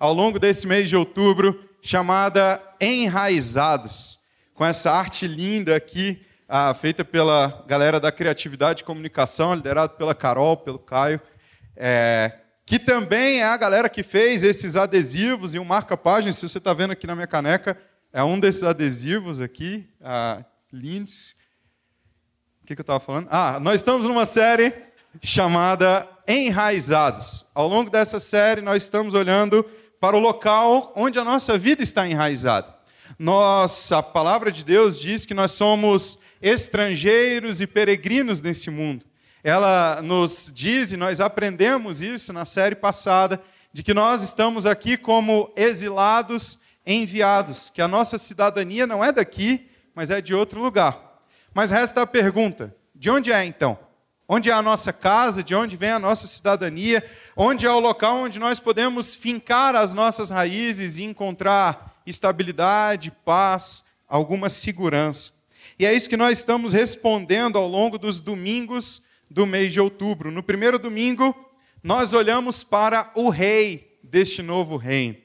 ao longo desse mês de outubro chamada Enraizados, com essa arte linda aqui, ah, feita pela galera da Criatividade e Comunicação, liderado pela Carol, pelo Caio, é, que também é a galera que fez esses adesivos e um marca-página, se você está vendo aqui na minha caneca, é um desses adesivos aqui, ah, lindos. O que, que eu estava falando? Ah, nós estamos numa série chamada Enraizados. Ao longo dessa série, nós estamos olhando para o local onde a nossa vida está enraizada. Nossa a palavra de Deus diz que nós somos estrangeiros e peregrinos nesse mundo. Ela nos diz, e nós aprendemos isso na série passada, de que nós estamos aqui como exilados enviados, que a nossa cidadania não é daqui, mas é de outro lugar. Mas resta a pergunta: de onde é então? Onde é a nossa casa? De onde vem a nossa cidadania? Onde é o local onde nós podemos fincar as nossas raízes e encontrar estabilidade, paz, alguma segurança? E é isso que nós estamos respondendo ao longo dos domingos do mês de outubro. No primeiro domingo, nós olhamos para o rei deste novo reino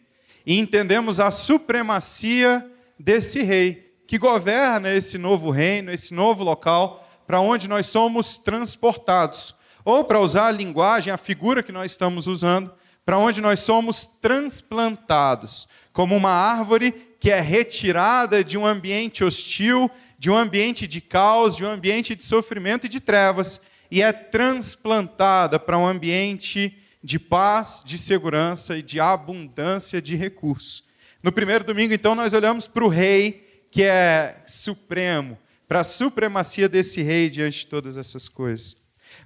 e entendemos a supremacia desse rei que governa esse novo reino, esse novo local para onde nós somos transportados. Ou, para usar a linguagem, a figura que nós estamos usando, para onde nós somos transplantados, como uma árvore que é retirada de um ambiente hostil, de um ambiente de caos, de um ambiente de sofrimento e de trevas, e é transplantada para um ambiente de paz, de segurança e de abundância de recursos. No primeiro domingo, então, nós olhamos para o rei que é supremo, para a supremacia desse rei diante de todas essas coisas.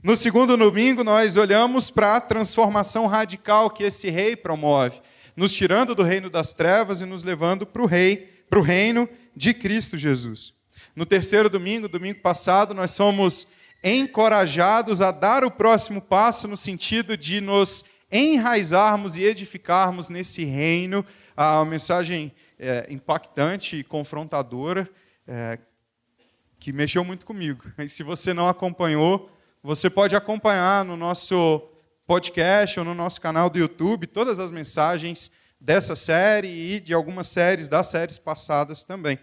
No segundo domingo, nós olhamos para a transformação radical que esse rei promove, nos tirando do reino das trevas e nos levando para o rei, para o reino de Cristo Jesus. No terceiro domingo, domingo passado, nós somos encorajados a dar o próximo passo no sentido de nos enraizarmos e edificarmos nesse reino. A mensagem é, impactante e confrontadora é, que mexeu muito comigo. E se você não acompanhou, você pode acompanhar no nosso podcast ou no nosso canal do YouTube todas as mensagens dessa série e de algumas séries das séries passadas também.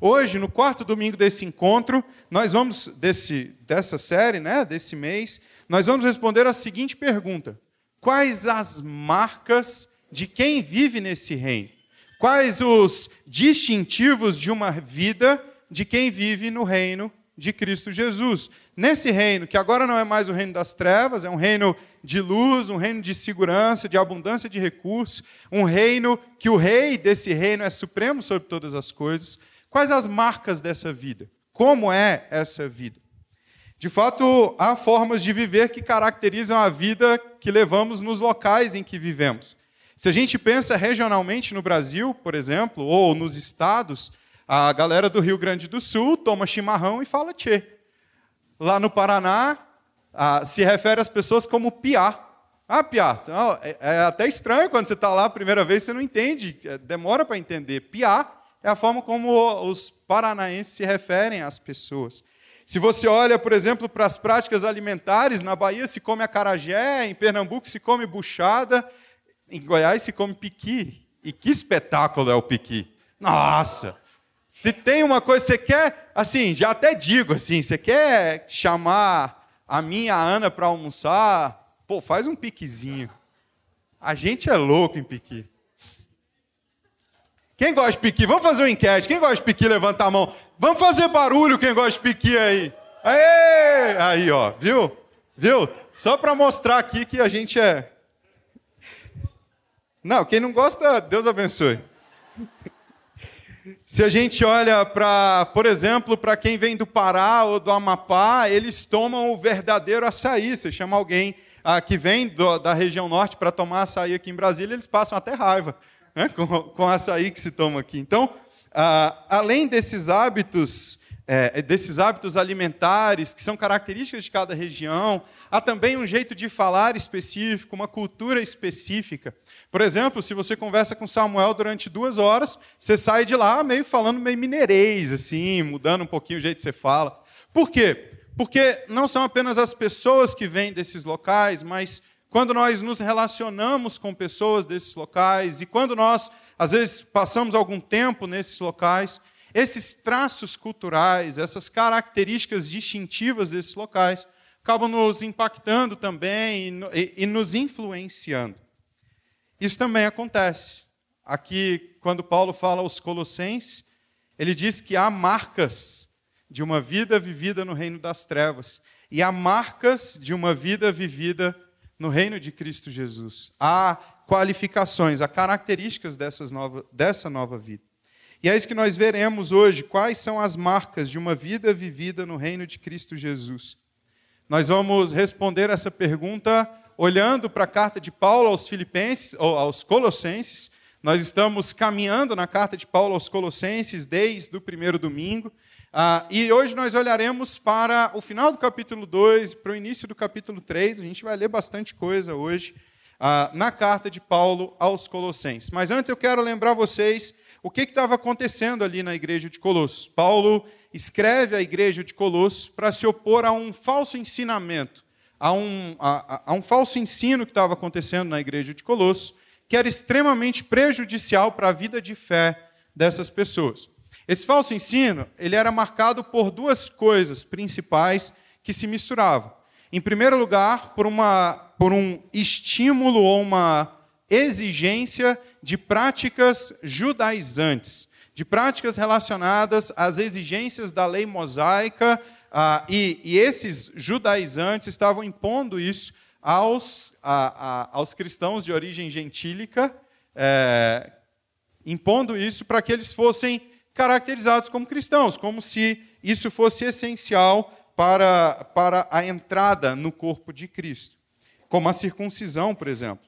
Hoje, no quarto domingo desse encontro, nós vamos desse dessa série, né, desse mês, nós vamos responder a seguinte pergunta: Quais as marcas de quem vive nesse reino? Quais os distintivos de uma vida de quem vive no reino de Cristo Jesus. Nesse reino, que agora não é mais o reino das trevas, é um reino de luz, um reino de segurança, de abundância de recursos, um reino que o rei desse reino é supremo sobre todas as coisas. Quais as marcas dessa vida? Como é essa vida? De fato, há formas de viver que caracterizam a vida que levamos nos locais em que vivemos. Se a gente pensa regionalmente no Brasil, por exemplo, ou nos estados, a galera do Rio Grande do Sul toma chimarrão e fala tchê. Lá no Paraná, se refere às pessoas como piá. Ah, piá. É, é até estranho quando você está lá a primeira vez, você não entende, é, demora para entender. Piá é a forma como os paranaenses se referem às pessoas. Se você olha, por exemplo, para as práticas alimentares, na Bahia se come acarajé, em Pernambuco se come buchada, em Goiás se come piqui. E que espetáculo é o piqui! Nossa! Se tem uma coisa que você quer, assim, já até digo assim, você quer chamar a minha Ana para almoçar, pô, faz um piquezinho. A gente é louco em pique. Quem gosta de piqui? Vamos fazer uma enquete. Quem gosta de piqui, levanta a mão. Vamos fazer barulho quem gosta de piqui aí. Aê! Aí, ó, viu? Viu? Só para mostrar aqui que a gente é Não, quem não gosta, Deus abençoe. Se a gente olha para, por exemplo, para quem vem do Pará ou do Amapá, eles tomam o verdadeiro açaí. Você chama alguém ah, que vem do, da região norte para tomar açaí aqui em Brasília, eles passam até raiva né, com, com açaí que se toma aqui. Então, ah, além desses hábitos é, desses hábitos alimentares que são características de cada região. Há também um jeito de falar específico, uma cultura específica. Por exemplo, se você conversa com Samuel durante duas horas, você sai de lá meio falando meio mineirês, assim, mudando um pouquinho o jeito que você fala. Por quê? Porque não são apenas as pessoas que vêm desses locais, mas quando nós nos relacionamos com pessoas desses locais e quando nós, às vezes, passamos algum tempo nesses locais, esses traços culturais, essas características distintivas desses locais, acabam nos impactando também e, nos influenciando. Isso também acontece. Aqui, quando Paulo fala aos Colossenses, ele diz que há marcas de uma vida vivida no reino das trevas e há marcas de uma vida vivida no reino de Cristo Jesus. Há qualificações, há características dessas nova, dessa nova vida. E é isso que nós veremos hoje, quais são as marcas de uma vida vivida no reino de Cristo Jesus. Nós vamos responder essa pergunta olhando para a carta de Paulo aos Filipenses, ou aos Colossenses. Nós estamos caminhando na carta de Paulo aos Colossenses desde o primeiro domingo. Ah, e hoje nós olharemos para o final do capítulo 2, para o início do capítulo 3. A gente vai ler bastante coisa hoje ah, na carta de Paulo aos Colossenses. Mas antes eu quero lembrar vocês o que estava acontecendo ali na igreja de Colossos. Paulo escreve à igreja de Colossos para se opor a um falso ensinamento, a um, a, a um falso ensino que estava acontecendo na igreja de Colossos, que era extremamente prejudicial para a vida de fé dessas pessoas. Esse falso ensino ele era marcado por duas coisas principais que se misturavam. Em primeiro lugar, por, uma, por um estímulo ou uma exigência de práticas judaizantes, de práticas relacionadas às exigências da lei mosaica, ah, e, e, esses judaizantes estavam impondo isso aos, a, a, aos cristãos de origem gentílica, é, impondo isso para que eles fossem caracterizados como cristãos, como se isso fosse essencial para, para a entrada no corpo de Cristo, como a circuncisão, por exemplo.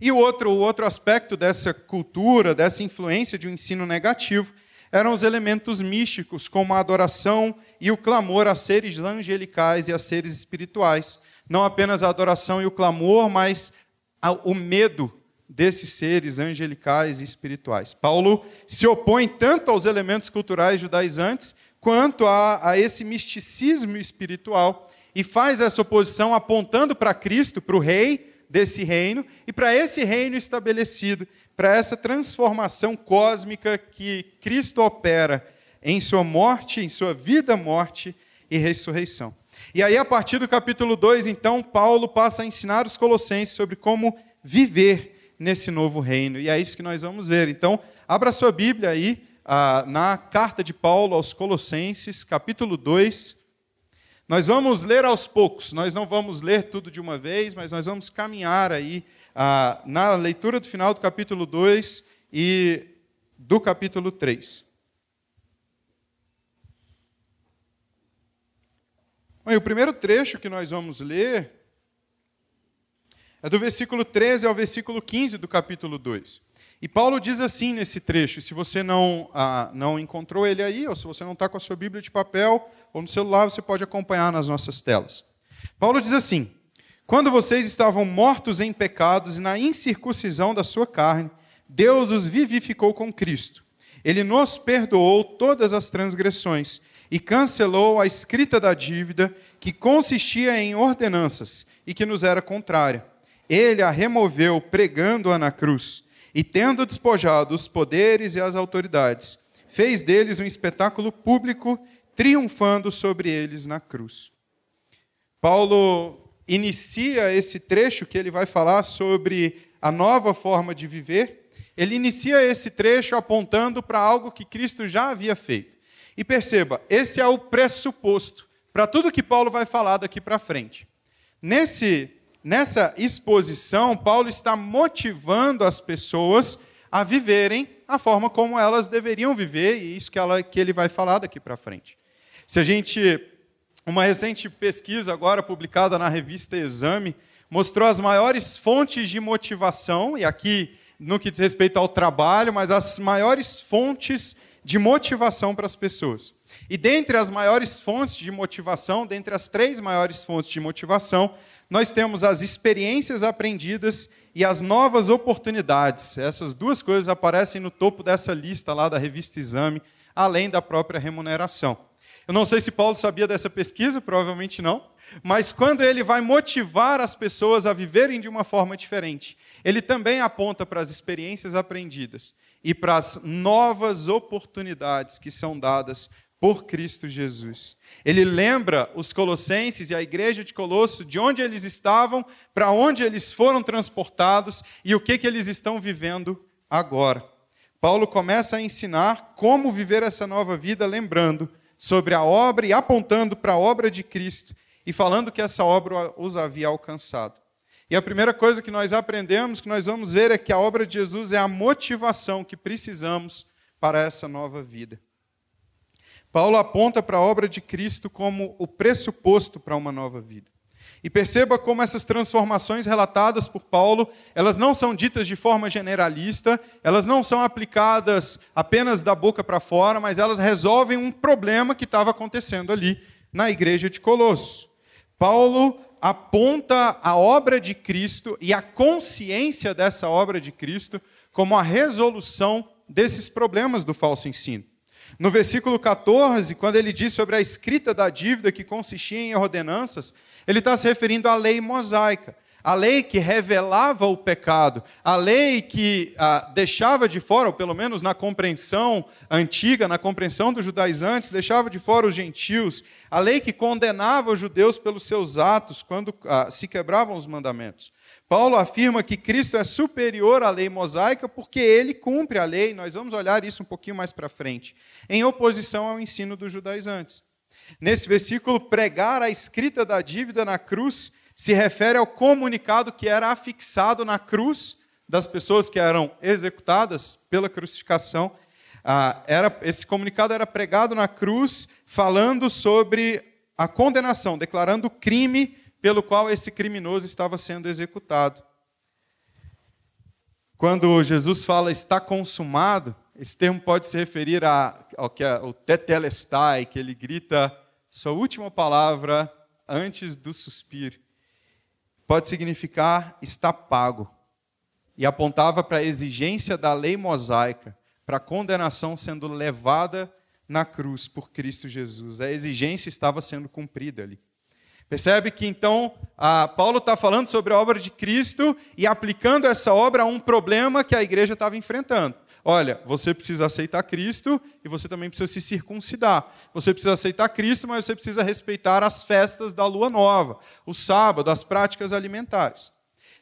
E o outro, o outro aspecto dessa cultura, dessa influência de um ensino negativo, eram os elementos místicos, como a adoração e o clamor a seres angelicais e a seres espirituais. Não apenas a adoração e o clamor, mas o medo desses seres angelicais e espirituais. Paulo se opõe tanto aos elementos culturais judaizantes quanto a, a esse misticismo espiritual e faz essa oposição apontando para Cristo, para o Rei, desse reino e para esse reino estabelecido, para essa transformação cósmica que Cristo opera em sua morte, em sua vida, morte e ressurreição. E aí, a partir do capítulo 2, então, Paulo passa a ensinar os colossenses sobre como viver nesse novo reino. E é isso que nós vamos ver. Então, abra sua Bíblia aí, ah, na carta de Paulo aos Colossenses, capítulo 2. Nós vamos ler aos poucos, nós não vamos ler tudo de uma vez, mas nós vamos caminhar aí ah, na leitura do final do capítulo 2 e do capítulo 3. Bom, o primeiro trecho que nós vamos ler é do versículo 13 ao versículo 15 do capítulo 2. E Paulo diz assim nesse trecho, se você não, ah, não encontrou ele aí, ou se você não está com a sua Bíblia de papel ou no celular, você pode acompanhar nas nossas telas. Paulo diz assim: Quando vocês estavam mortos em pecados e na incircuncisão da sua carne, Deus os vivificou com Cristo. Ele nos perdoou todas as transgressões e cancelou a escrita da dívida que consistia em ordenanças e que nos era contrária. Ele a removeu pregando-a na cruz e, tendo despojado os poderes e as autoridades, fez deles um espetáculo público, triunfando sobre eles na cruz. Paulo inicia esse trecho que ele vai falar sobre a nova forma de viver. Ele inicia esse trecho apontando para algo que Cristo já havia feito. E perceba, esse é o pressuposto para tudo que Paulo vai falar daqui para frente. Nesse nessa exposição, Paulo está motivando as pessoas a viverem a forma como elas deveriam viver, e isso que, ela, que ele vai falar daqui para frente. Se a gente. Uma recente pesquisa, agora publicada na revista Exame, mostrou as maiores fontes de motivação, e aqui no que diz respeito ao trabalho, mas as maiores fontes de motivação para as pessoas. E dentre as maiores fontes de motivação, dentre as três maiores fontes de motivação, nós temos as experiências aprendidas e as novas oportunidades. Essas duas coisas aparecem no topo dessa lista lá da revista Exame, além da própria remuneração. Eu não sei se Paulo sabia dessa pesquisa, provavelmente não, mas quando ele vai motivar as pessoas a viverem de uma forma diferente, ele também aponta para as experiências aprendidas e para as novas oportunidades que são dadas por Cristo Jesus. Ele lembra os colossenses e a igreja de Colosso de onde eles estavam, para onde eles foram transportados e o que, que eles estão vivendo agora. Paulo começa a ensinar como viver essa nova vida, lembrando sobre a obra e apontando para a obra de Cristo e falando que essa obra os havia alcançado. E a primeira coisa que nós aprendemos, que nós vamos ver, é que a obra de Jesus é a motivação que precisamos para essa nova vida. Paulo aponta para a obra de Cristo como o pressuposto para uma nova vida. E perceba como essas transformações relatadas por Paulo, elas não são ditas de forma generalista, elas não são aplicadas apenas da boca para fora, mas elas resolvem um problema que estava acontecendo ali na igreja de Colosso. Paulo aponta a obra de Cristo e a consciência dessa obra de Cristo como a resolução desses problemas do falso ensino. No versículo 14, quando ele diz sobre a escrita da dívida que consistia em ordenanças, ele está se referindo à lei mosaica, a lei que revelava o pecado, a lei que ah, deixava de fora, ou pelo menos na compreensão antiga, na compreensão dos judaizantes, deixava de fora os gentios, a lei que condenava os judeus pelos seus atos quando ah, se quebravam os mandamentos. Paulo afirma que Cristo é superior à lei mosaica porque ele cumpre a lei, nós vamos olhar isso um pouquinho mais para frente, em oposição ao ensino dos judaizantes. Nesse versículo, pregar a escrita da dívida na cruz se refere ao comunicado que era afixado na cruz das pessoas que eram executadas pela crucificação. Ah, era, esse comunicado era pregado na cruz, falando sobre a condenação, declarando o crime pelo qual esse criminoso estava sendo executado. Quando Jesus fala está consumado, esse termo pode se referir ao que é o tetelestai, que ele grita sua última palavra antes do suspiro. Pode significar está pago. E apontava para a exigência da lei mosaica, para a condenação sendo levada na cruz por Cristo Jesus. A exigência estava sendo cumprida ali. Percebe que então Paulo está falando sobre a obra de Cristo e aplicando essa obra a um problema que a igreja estava enfrentando. Olha, você precisa aceitar Cristo e você também precisa se circuncidar. Você precisa aceitar Cristo, mas você precisa respeitar as festas da lua nova, o sábado, as práticas alimentares.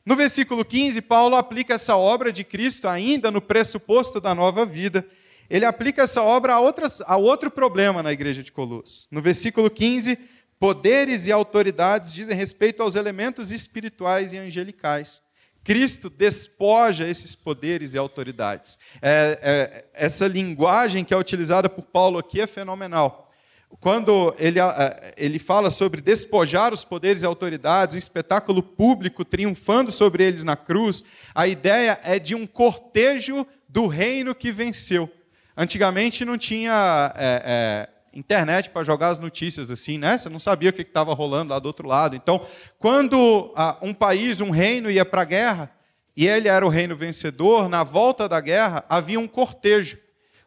No versículo 15, Paulo aplica essa obra de Cristo ainda no pressuposto da nova vida. Ele aplica essa obra a, outras, a outro problema na igreja de Colossos. No versículo 15, Poderes e autoridades dizem respeito aos elementos espirituais e angelicais. Cristo despoja esses poderes e autoridades. É, é, essa linguagem que é utilizada por Paulo aqui é fenomenal. Quando ele, é, ele fala sobre despojar os poderes e autoridades, um espetáculo público triunfando sobre eles na cruz, a ideia é de um cortejo do reino que venceu. Antigamente não tinha é, é internet para jogar as notícias assim, né? Você não sabia o que estava rolando lá do outro lado. Então, quando ah, um país, um reino ia para a guerra, e ele era o reino vencedor, na volta da guerra havia um cortejo.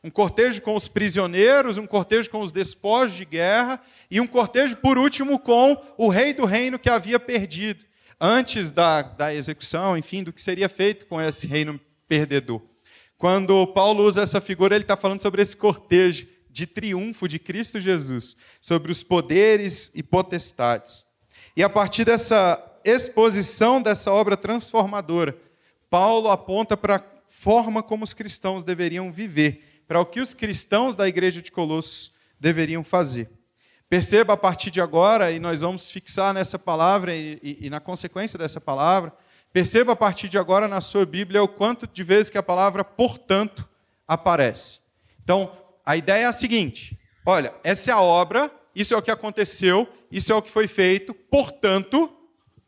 Um cortejo com os prisioneiros, um cortejo com os despojos de guerra, e um cortejo, por último, com o rei do reino que havia perdido, antes da, da execução, enfim, do que seria feito com esse reino perdedor. Quando Paulo usa essa figura, ele está falando sobre esse cortejo de triunfo de Cristo Jesus sobre os poderes e potestades. E a partir dessa exposição dessa obra transformadora, Paulo aponta para a forma como os cristãos deveriam viver, para o que os cristãos da igreja de Colossos deveriam fazer. Perceba a partir de agora, e nós vamos fixar nessa palavra e, e, e, na consequência dessa palavra, perceba a partir de agora na sua Bíblia o quanto de vezes que a palavra portanto aparece. Então, a ideia é a seguinte: olha, essa é a obra, isso é o que aconteceu, isso é o que foi feito, portanto,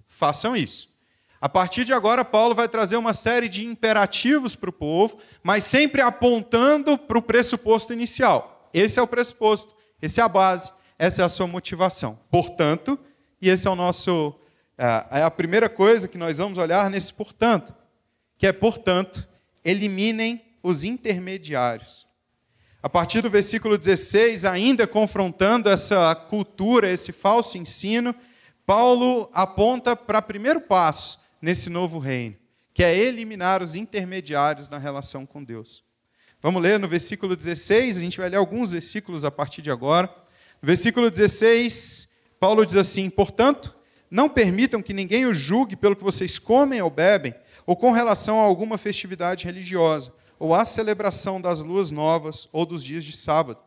façam isso. A partir de agora, Paulo vai trazer uma série de imperativos para o povo, mas sempre apontando para o pressuposto inicial. Esse é o pressuposto, essa é a base. Essa é a sua motivação. Portanto, e esse é o nosso é, é a primeira coisa que nós vamos olhar nesse portanto, que é portanto, eliminem os intermediários. A partir do versículo 16, ainda confrontando essa cultura, esse falso ensino, Paulo aponta para o primeiro passo nesse novo reino, que é eliminar os intermediários na relação com Deus. Vamos ler no versículo 16, a gente vai ler alguns versículos a partir de agora. Versículo 16, Paulo diz assim: Portanto, não permitam que ninguém o julgue pelo que vocês comem ou bebem, ou com relação a alguma festividade religiosa, ou à celebração das luas novas ou dos dias de sábado.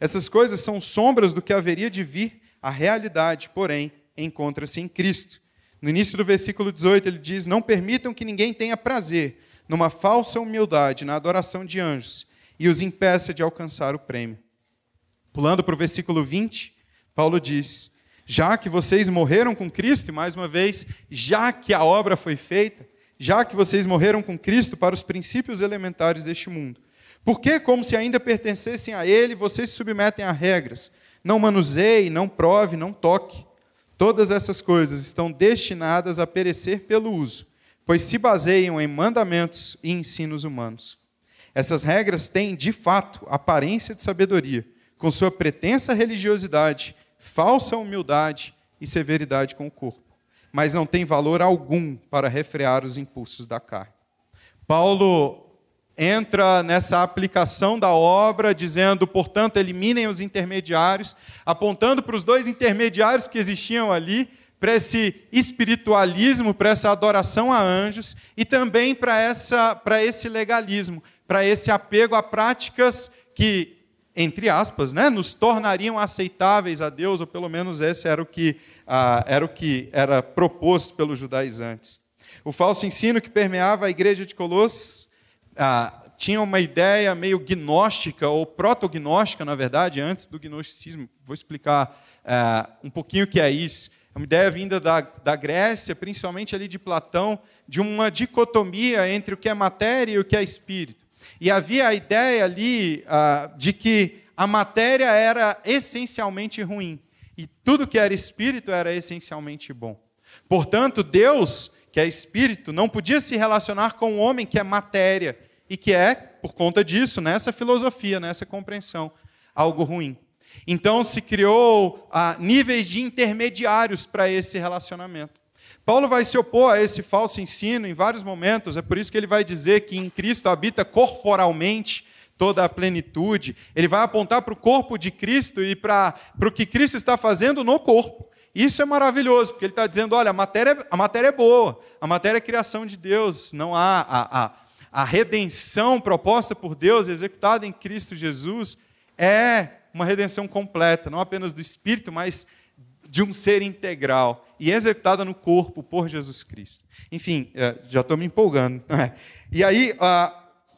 Essas coisas são sombras do que haveria de vir, a realidade, porém, encontra-se em Cristo. No início do versículo 18, ele diz: Não permitam que ninguém tenha prazer numa falsa humildade na adoração de anjos e os impeça de alcançar o prêmio. Pulando para o versículo 20, Paulo diz: Já que vocês morreram com Cristo, e mais uma vez, já que a obra foi feita, já que vocês morreram com Cristo para os princípios elementares deste mundo, por que, como se ainda pertencessem a Ele, vocês se submetem a regras? Não manuseie, não prove, não toque. Todas essas coisas estão destinadas a perecer pelo uso, pois se baseiam em mandamentos e ensinos humanos. Essas regras têm, de fato, aparência de sabedoria com sua pretensa religiosidade, falsa humildade e severidade com o corpo, mas não tem valor algum para refrear os impulsos da carne. Paulo entra nessa aplicação da obra, dizendo, portanto, eliminem os intermediários, apontando para os dois intermediários que existiam ali, para esse espiritualismo, para essa adoração a anjos e também para, essa, para esse legalismo, para esse apego a práticas que entre aspas, né, nos tornariam aceitáveis a Deus, ou pelo menos esse era o que, ah, era, o que era proposto pelos judaizantes. O falso ensino que permeava a igreja de Colossos ah, tinha uma ideia meio gnóstica, ou protognóstica, na verdade, antes do gnosticismo. Vou explicar ah, um pouquinho o que é isso. É uma ideia vinda da, da Grécia, principalmente ali de Platão, de uma dicotomia entre o que é matéria e o que é espírito. E havia a ideia ali uh, de que a matéria era essencialmente ruim e tudo que era espírito era essencialmente bom. Portanto, Deus, que é espírito, não podia se relacionar com o homem que é matéria e que é, por conta disso, nessa filosofia, nessa compreensão, algo ruim. Então se criou uh, níveis de intermediários para esse relacionamento. Paulo vai se opor a esse falso ensino em vários momentos, é por isso que ele vai dizer que em Cristo habita corporalmente toda a plenitude. Ele vai apontar para o corpo de Cristo e para, para o que Cristo está fazendo no corpo. Isso é maravilhoso, porque ele está dizendo: olha, a matéria, a matéria é boa, a matéria é criação de Deus, não há a, a, a redenção proposta por Deus, executada em Cristo Jesus, é uma redenção completa, não apenas do espírito, mas de um ser integral e executada no corpo por Jesus Cristo. Enfim, é, já estou me empolgando. É? E aí,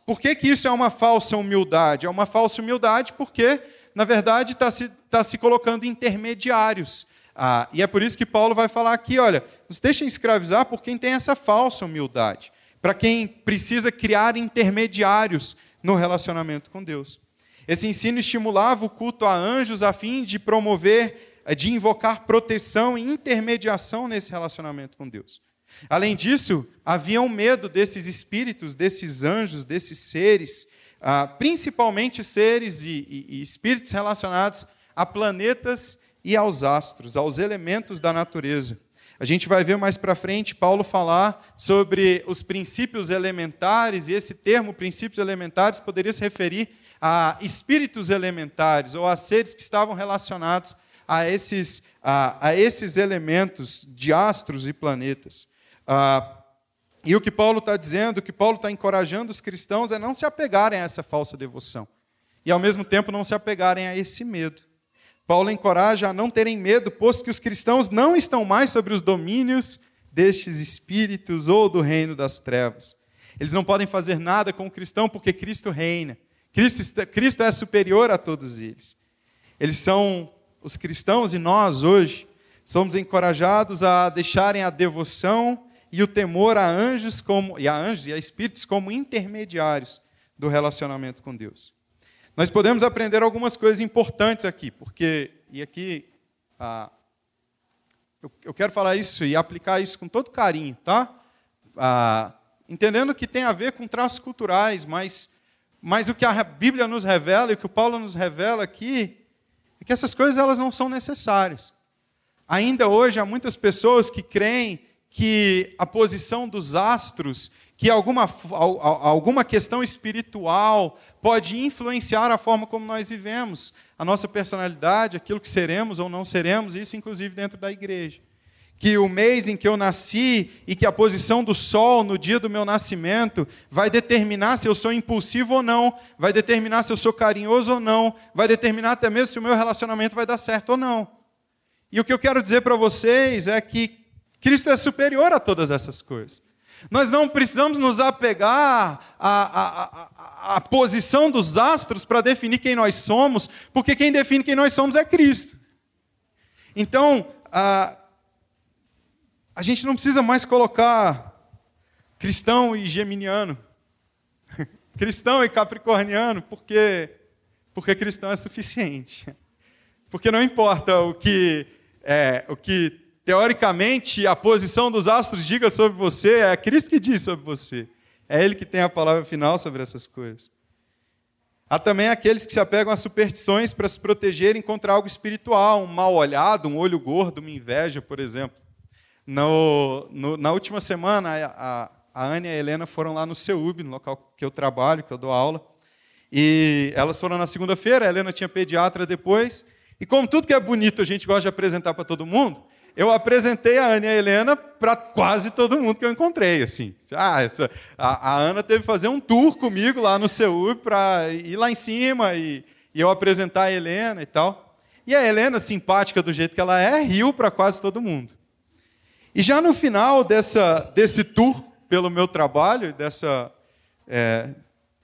por que, que isso é uma falsa humildade? É uma falsa humildade porque, na verdade, está se, tá se colocando intermediários. Ah, e é por isso que Paulo vai falar aqui: olha, nos deixem escravizar por quem tem essa falsa humildade, para quem precisa criar intermediários no relacionamento com Deus. Esse ensino estimulava o culto a anjos a fim de promover de invocar proteção e intermediação nesse relacionamento com Deus. Além disso, havia um medo desses espíritos, desses anjos, desses seres, ah, principalmente seres e, espíritos relacionados a planetas e aos astros, aos elementos da natureza. A gente vai ver mais para frente Paulo falar sobre os princípios elementares, e esse termo, princípios elementares, poderia se referir a espíritos elementares ou a seres que estavam relacionados a esses, a, a esses elementos de astros e planetas. Ah, e o que Paulo está dizendo, o que Paulo está encorajando os cristãos é não se apegarem a essa falsa devoção. E ao mesmo tempo não se apegarem a esse medo. Paulo encoraja a não terem medo, posto que os cristãos não estão mais sobre os domínios destes espíritos ou do reino das trevas. Eles não podem fazer nada com o cristão porque Cristo reina. Cristo, Cristo é superior a todos eles. Eles são os cristãos e nós hoje somos encorajados a deixarem a devoção e o temor a anjos como e a anjos e a espíritos como intermediários do relacionamento com Deus. Nós podemos aprender algumas coisas importantes aqui, porque e aqui ah, eu, eu, quero falar isso e aplicar isso com todo carinho, tá? Ah, entendendo que tem a ver com traços culturais, mas mas o que a Bíblia nos revela e o que o Paulo nos revela aqui é que essas coisas elas não são necessárias. Ainda hoje há muitas pessoas que creem que a posição dos astros, que alguma, alguma questão espiritual pode influenciar a forma como nós vivemos, a nossa personalidade, aquilo que seremos ou não seremos, isso inclusive dentro da igreja. Que o mês em que eu nasci e que a posição do sol no dia do meu nascimento vai determinar se eu sou impulsivo ou não, vai determinar se eu sou carinhoso ou não, vai determinar até mesmo se o meu relacionamento vai dar certo ou não. E o que eu quero dizer para vocês é que Cristo é superior a todas essas coisas. Nós não precisamos nos apegar à, à, à posição dos astros para definir quem nós somos, porque quem define quem nós somos é Cristo. Então, a, a gente não precisa mais colocar cristão e geminiano, cristão e capricorniano, porque, porque cristão é suficiente. Porque não importa o que é, o que teoricamente a posição dos astros diga sobre você, é Cristo que diz sobre você. É Ele que tem a palavra final sobre essas coisas. Há também aqueles que se apegam a superstições para se protegerem contra algo espiritual, um mal olhado, um olho gordo, uma inveja, por exemplo. No, no, na última semana, a, a Ana e a Helena foram lá no CEUB, no local que eu trabalho, que eu dou aula. E elas foram na segunda-feira, a Helena tinha pediatra depois, e como tudo que é bonito a gente gosta de apresentar para todo mundo, eu apresentei a Ana e a Helena para quase todo mundo que eu encontrei. Assim. Ah, essa, a, a, Ana teve que fazer um tour comigo lá no Seul para ir lá em cima e, e, eu apresentar a Helena e tal. E a Helena, simpática do jeito que ela é, riu para quase todo mundo. E já no final dessa, desse tour pelo meu trabalho, dessa, é,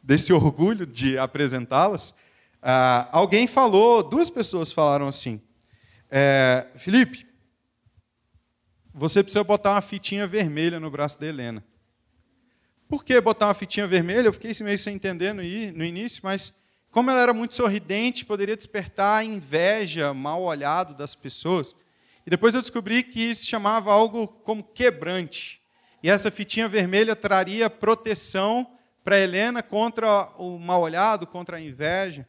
desse orgulho de apresentá-las, ah, alguém falou, duas pessoas falaram assim: é, Felipe, você precisa botar uma fitinha vermelha no braço da Helena. Por que botar uma fitinha vermelha? Eu fiquei meio sem entender no, início, mas como ela era muito sorridente, poderia despertar inveja, mal olhado das pessoas. E depois eu descobri que isso chamava algo como quebrante. E essa fitinha vermelha traria proteção para Helena contra o mal olhado, contra a inveja.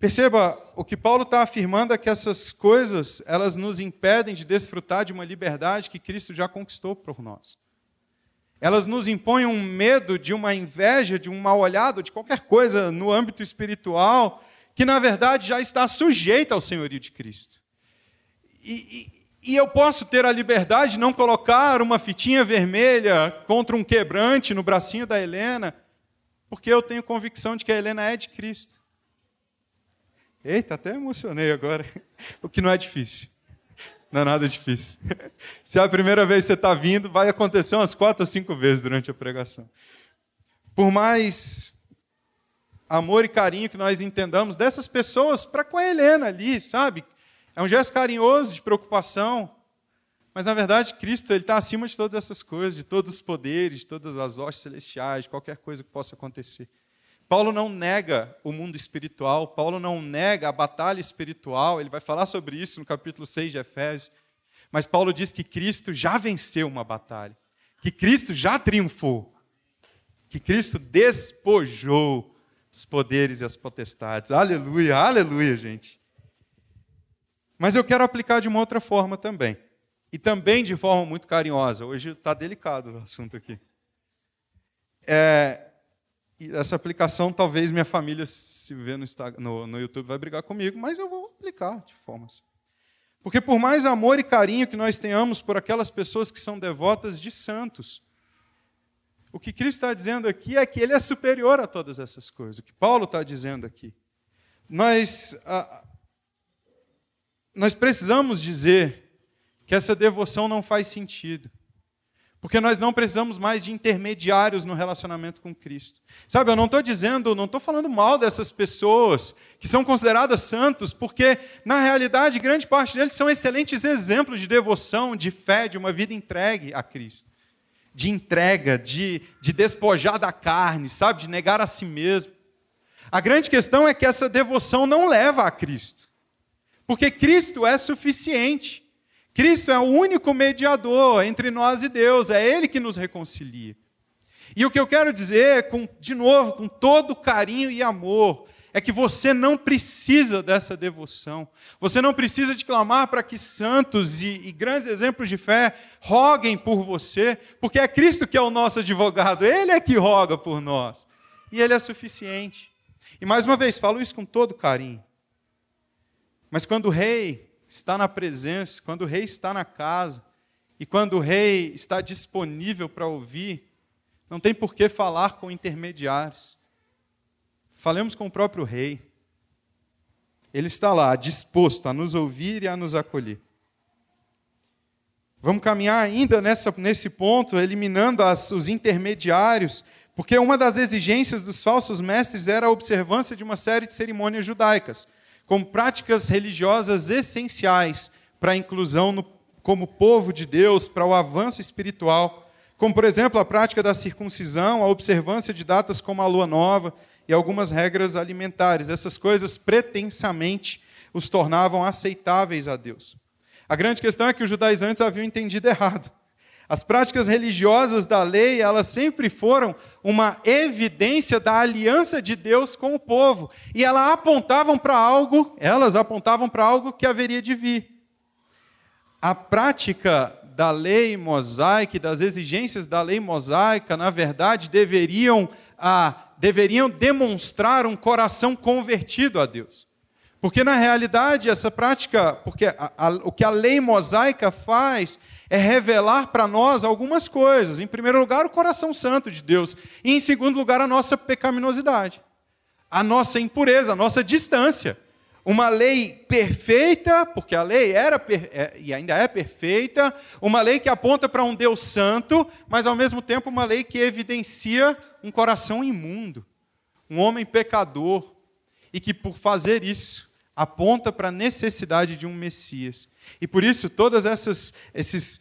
Perceba, o que Paulo está afirmando é que essas coisas, elas nos impedem de desfrutar de uma liberdade que Cristo já conquistou por nós. Elas nos impõem um medo de uma inveja, de um mal olhado, de qualquer coisa no âmbito espiritual, que na verdade já está sujeita ao senhorio de Cristo. E, e, e eu posso ter a liberdade de não colocar uma fitinha vermelha contra um quebrante no bracinho da Helena, porque eu tenho convicção de que a Helena é de Cristo. Eita, até emocionei agora. O que não é difícil. Não é nada difícil. Se é a primeira vez que você está vindo, vai acontecer umas quatro ou cinco vezes durante a pregação. Por mais amor e carinho que nós entendamos dessas pessoas para com a Helena ali, sabe? É um gesto carinhoso de preocupação. Mas na verdade, Cristo está acima de todas essas coisas, de todos os poderes, de todas as hostes celestiais, de qualquer coisa que possa acontecer. Paulo não nega o mundo espiritual, Paulo não nega a batalha espiritual, ele vai falar sobre isso no capítulo 6 de Efésios. Mas Paulo diz que Cristo já venceu uma batalha, que Cristo já triunfou, que Cristo despojou os poderes e as potestades. Aleluia, aleluia, gente. Mas eu quero aplicar de uma outra forma também. E também de forma muito carinhosa. Hoje está delicado o assunto aqui. É, essa aplicação, talvez minha família, se ver no, no, no, YouTube, vai brigar comigo, mas eu vou aplicar de forma assim. Porque por mais amor e carinho que nós tenhamos por aquelas pessoas que são devotas de santos, o que Cristo está dizendo aqui é que Ele é superior a todas essas coisas. O que Paulo está dizendo aqui. Nós, nós precisamos dizer que essa devoção não faz sentido. Porque nós não precisamos mais de intermediários no relacionamento com Cristo. Sabe, eu não estou dizendo, não estou falando mal dessas pessoas que são consideradas santos, porque, na realidade, grande parte deles são excelentes exemplos de devoção, de fé, de uma vida entregue a Cristo. De entrega, de, de despojar da carne, sabe, de negar a si mesmo. A grande questão é que essa devoção não leva a Cristo. Porque Cristo é suficiente. Cristo é o único mediador entre nós e Deus, é Ele que nos reconcilia. E o que eu quero dizer, com, de novo, com todo carinho e amor, é que você não precisa dessa devoção. Você não precisa de clamar para que santos e, e, grandes exemplos de fé roguem por você, porque é Cristo que é o nosso advogado, Ele é que roga por nós. E Ele é suficiente. E mais uma vez, falo isso com todo carinho. Mas quando o rei está na presença, quando o rei está na casa e quando o rei está disponível para ouvir, não tem por que falar com intermediários. Falemos com o próprio rei. Ele está lá, disposto a nos ouvir e a nos acolher. Vamos caminhar ainda nessa, nesse ponto, eliminando as, os intermediários, porque uma das exigências dos falsos mestres era a observância de uma série de cerimônias judaicas como práticas religiosas essenciais para a inclusão no, como povo de Deus, para o avanço espiritual, como, por exemplo, a prática da circuncisão, a observância de datas como a lua nova e algumas regras alimentares. Essas coisas pretensamente os tornavam aceitáveis a Deus. A grande questão é que os judaizantes haviam entendido errado. As práticas religiosas da lei, elas sempre foram uma evidência da aliança de Deus com o povo, e elas apontavam para algo, elas apontavam para algo que haveria de vir. A prática da lei mosaica, das exigências da lei mosaica, na verdade, deveriam, ah, deveriam demonstrar um coração convertido a Deus. Porque na realidade essa prática, porque a, a, o que a lei mosaica faz é revelar para nós algumas coisas. Em primeiro lugar, o coração santo de Deus. E em segundo lugar, a nossa pecaminosidade, a nossa impureza, a nossa distância. Uma lei perfeita, porque a lei era é, e ainda é perfeita, uma lei que aponta para um Deus santo, mas ao mesmo tempo uma lei que evidencia um coração imundo, um homem pecador, e que por fazer isso aponta para a necessidade de um Messias. E por isso, todos esses, esses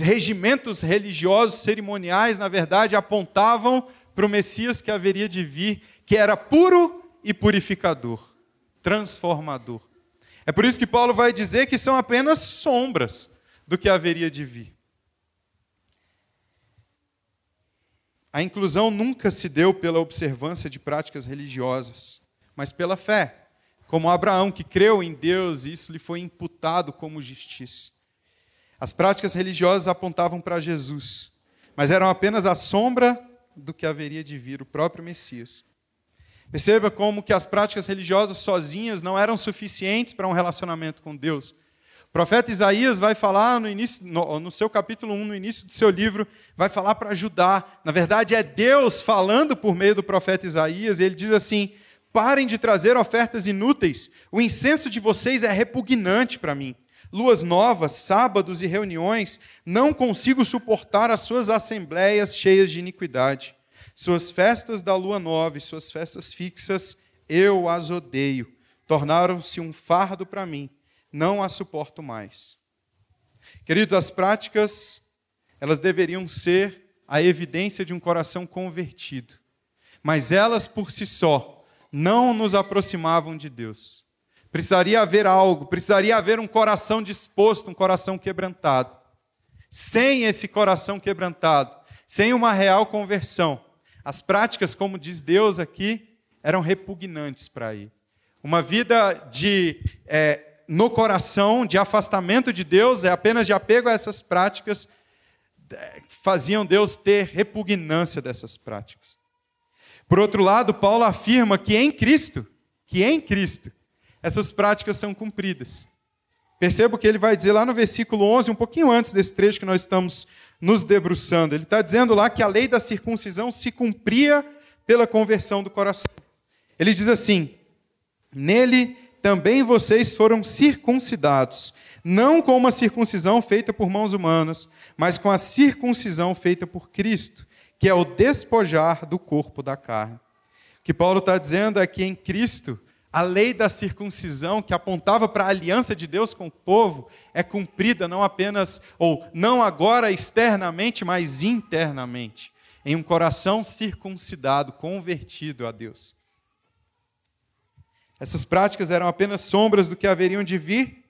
regimentos religiosos, cerimoniais, na verdade, apontavam para o Messias que haveria de vir, que era puro e purificador, transformador. É por isso que Paulo vai dizer que são apenas sombras do que haveria de vir. A inclusão nunca se deu pela observância de práticas religiosas, mas pela fé como Abraão, que creu em Deus e isso lhe foi imputado como justiça. As práticas religiosas apontavam para Jesus, mas eram apenas a sombra do que haveria de vir, o próprio Messias. Perceba como que as práticas religiosas sozinhas não eram suficientes para um relacionamento com Deus. O profeta Isaías vai falar no, início, no, no seu capítulo 1, no início do seu livro, vai falar para Judá. Na verdade, é Deus falando por meio do profeta Isaías, e ele diz assim: Parem de trazer ofertas inúteis. O incenso de vocês é repugnante para mim. Luas novas, sábados e reuniões, não consigo suportar as suas assembleias cheias de iniquidade. Suas festas da lua nova e suas festas fixas, eu as odeio. Tornaram-se um fardo para mim. Não as suporto mais. Queridos, as práticas, elas deveriam ser a evidência de um coração convertido. Mas elas por si só não nos aproximavam de Deus. Precisaria haver algo, precisaria haver um coração disposto, um coração quebrantado. Sem esse coração quebrantado, sem uma real conversão, as práticas, como diz Deus aqui, eram repugnantes para ir. Uma vida de é, no coração, de afastamento de Deus, é apenas de apego a essas práticas, é, faziam Deus ter repugnância dessas práticas. Por outro lado, Paulo afirma que em Cristo, que em Cristo, essas práticas são cumpridas. Perceba o que ele vai dizer lá no versículo 11, um pouquinho antes desse trecho que nós estamos nos debruçando. Ele está dizendo lá que a lei da circuncisão se cumpria pela conversão do coração. Ele diz assim: Nele também vocês foram circuncidados, não com uma circuncisão feita por mãos humanas, mas com a circuncisão feita por Cristo, que é o despojar do corpo da carne. O que Paulo está dizendo é que em Cristo, a lei da circuncisão, que apontava para a aliança de Deus com o povo, é cumprida não apenas, ou não agora externamente, mas internamente, em um coração circuncidado, convertido a Deus. Essas práticas eram apenas sombras do que haveriam de vir,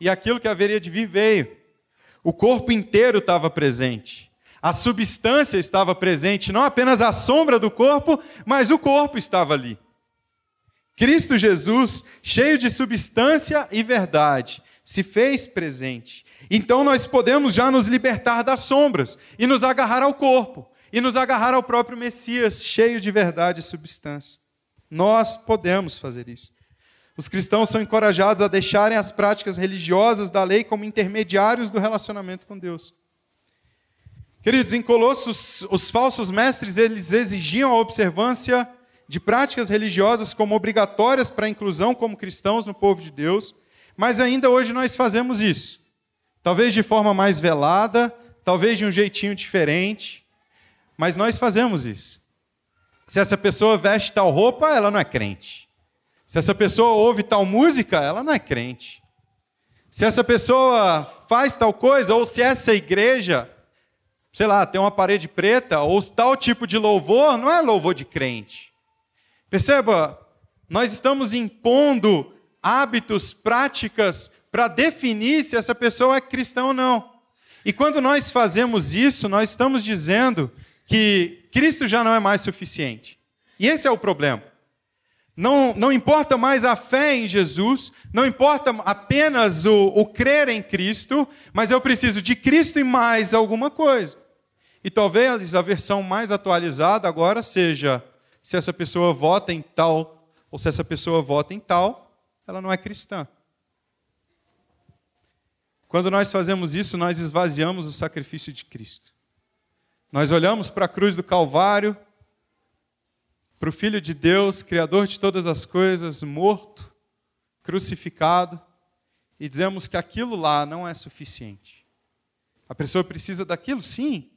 e aquilo que haveria de vir veio. O corpo inteiro estava presente. A substância estava presente, não apenas a sombra do corpo, mas o corpo estava ali. Cristo Jesus, cheio de substância e verdade, se fez presente. Então nós podemos já nos libertar das sombras e nos agarrar ao corpo e nos agarrar ao próprio Messias, cheio de verdade e substância. Nós podemos fazer isso. Os cristãos são encorajados a deixarem as práticas religiosas da lei como intermediários do relacionamento com Deus. Queridos, em Colossos, os falsos mestres eles exigiam a observância de práticas religiosas como obrigatórias para a inclusão como cristãos no povo de Deus, mas ainda hoje nós fazemos isso. Talvez de forma mais velada, talvez de um jeitinho diferente, mas nós fazemos isso. Se essa pessoa veste tal roupa, ela não é crente. Se essa pessoa ouve tal música, ela não é crente. Se essa pessoa faz tal coisa, ou se essa igreja, sei lá, tem uma parede preta, ou tal tipo de louvor, não é louvor de crente. Perceba, nós estamos impondo hábitos, práticas, para definir se essa pessoa é cristã ou não. E quando nós fazemos isso, nós estamos dizendo que Cristo já não é mais suficiente. E esse é o problema. Não, não importa mais a fé em Jesus, não importa apenas o, o crer em Cristo, mas eu preciso de Cristo e mais alguma coisa. E talvez a versão mais atualizada agora seja: se essa pessoa vota em tal, ou se essa pessoa vota em tal, ela não é cristã. Quando nós fazemos isso, nós esvaziamos o sacrifício de Cristo. Nós olhamos para a cruz do Calvário, para o Filho de Deus, Criador de todas as coisas, morto, crucificado, e dizemos que aquilo lá não é suficiente. A pessoa precisa daquilo, sim,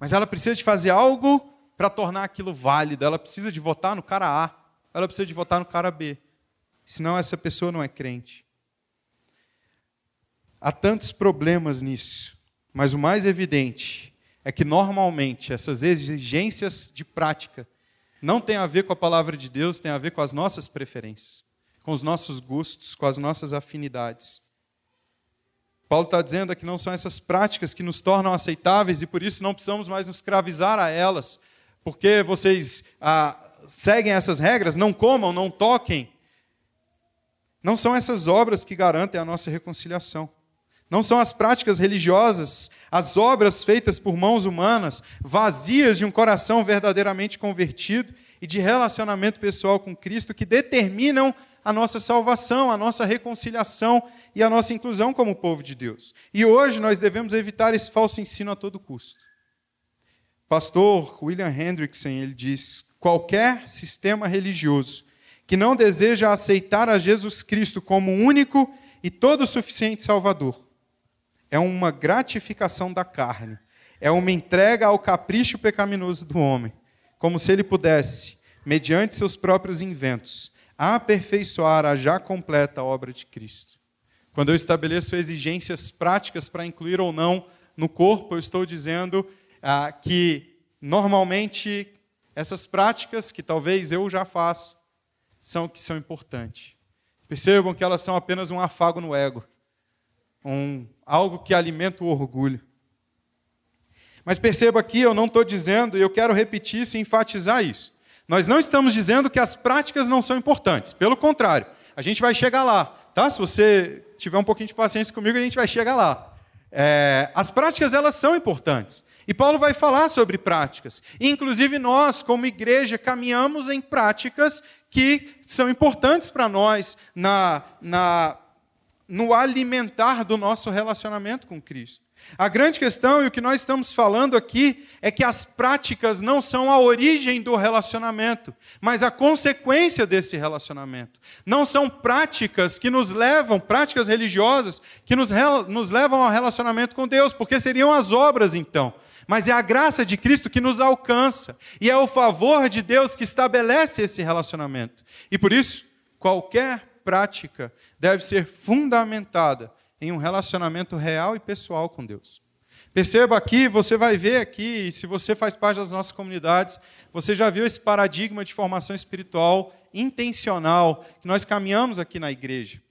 mas ela precisa de fazer algo para tornar aquilo válido. Ela precisa de votar no cara A, ela precisa de votar no cara B. Senão essa pessoa não é crente. Há tantos problemas nisso, mas o mais evidente é que normalmente essas exigências de prática não têm a ver com a palavra de Deus, tem a ver com as nossas preferências, com os nossos gostos, com as nossas afinidades. Paulo está dizendo que não são essas práticas que nos tornam aceitáveis e por isso não precisamos mais nos escravizar a elas, porque vocês ah, seguem essas regras, não comam, não toquem. Não são essas obras que garantem a nossa reconciliação. Não são as práticas religiosas, as obras feitas por mãos humanas, vazias de um coração verdadeiramente convertido e de relacionamento pessoal com Cristo, que determinam a nossa salvação, a nossa reconciliação e a nossa inclusão como povo de Deus. E hoje nós devemos evitar esse falso ensino a todo custo. Pastor William Hendrickson, ele diz: qualquer sistema religioso que não deseja aceitar a Jesus Cristo como único e todo suficiente Salvador é uma gratificação da carne, é uma entrega ao capricho pecaminoso do homem, como se ele pudesse, mediante seus próprios inventos, aperfeiçoar a já completa obra de Cristo. Quando eu estabeleço exigências práticas para incluir ou não no corpo, eu estou dizendo ah, que normalmente essas práticas que talvez eu já faça são que são importantes. Percebam que elas são apenas um afago no ego um, algo que alimenta o orgulho. Mas perceba aqui, eu não estou dizendo, e eu quero repetir isso e enfatizar isso. Nós não estamos dizendo que as práticas não são importantes, pelo contrário, a gente vai chegar lá, tá? Se você tiver um pouquinho de paciência comigo, a gente vai chegar lá. É, as práticas elas são importantes. E Paulo vai falar sobre práticas. E, inclusive nós, como igreja, caminhamos em práticas que são importantes para nós na, na no alimentar do nosso relacionamento com Cristo. A grande questão, e o que nós estamos falando aqui, é que as práticas não são a origem do relacionamento, mas a consequência desse relacionamento. Não são práticas que nos levam, práticas religiosas, que nos, nos levam ao relacionamento com Deus, porque seriam as obras então. Mas é a graça de Cristo que nos alcança, e é o favor de Deus que estabelece esse relacionamento. E por isso, qualquer prática deve ser fundamentada em um relacionamento real e pessoal com Deus. Perceba aqui, você vai ver aqui, se você faz parte das nossas comunidades, você já viu esse paradigma de formação espiritual intencional que nós caminhamos aqui na igreja.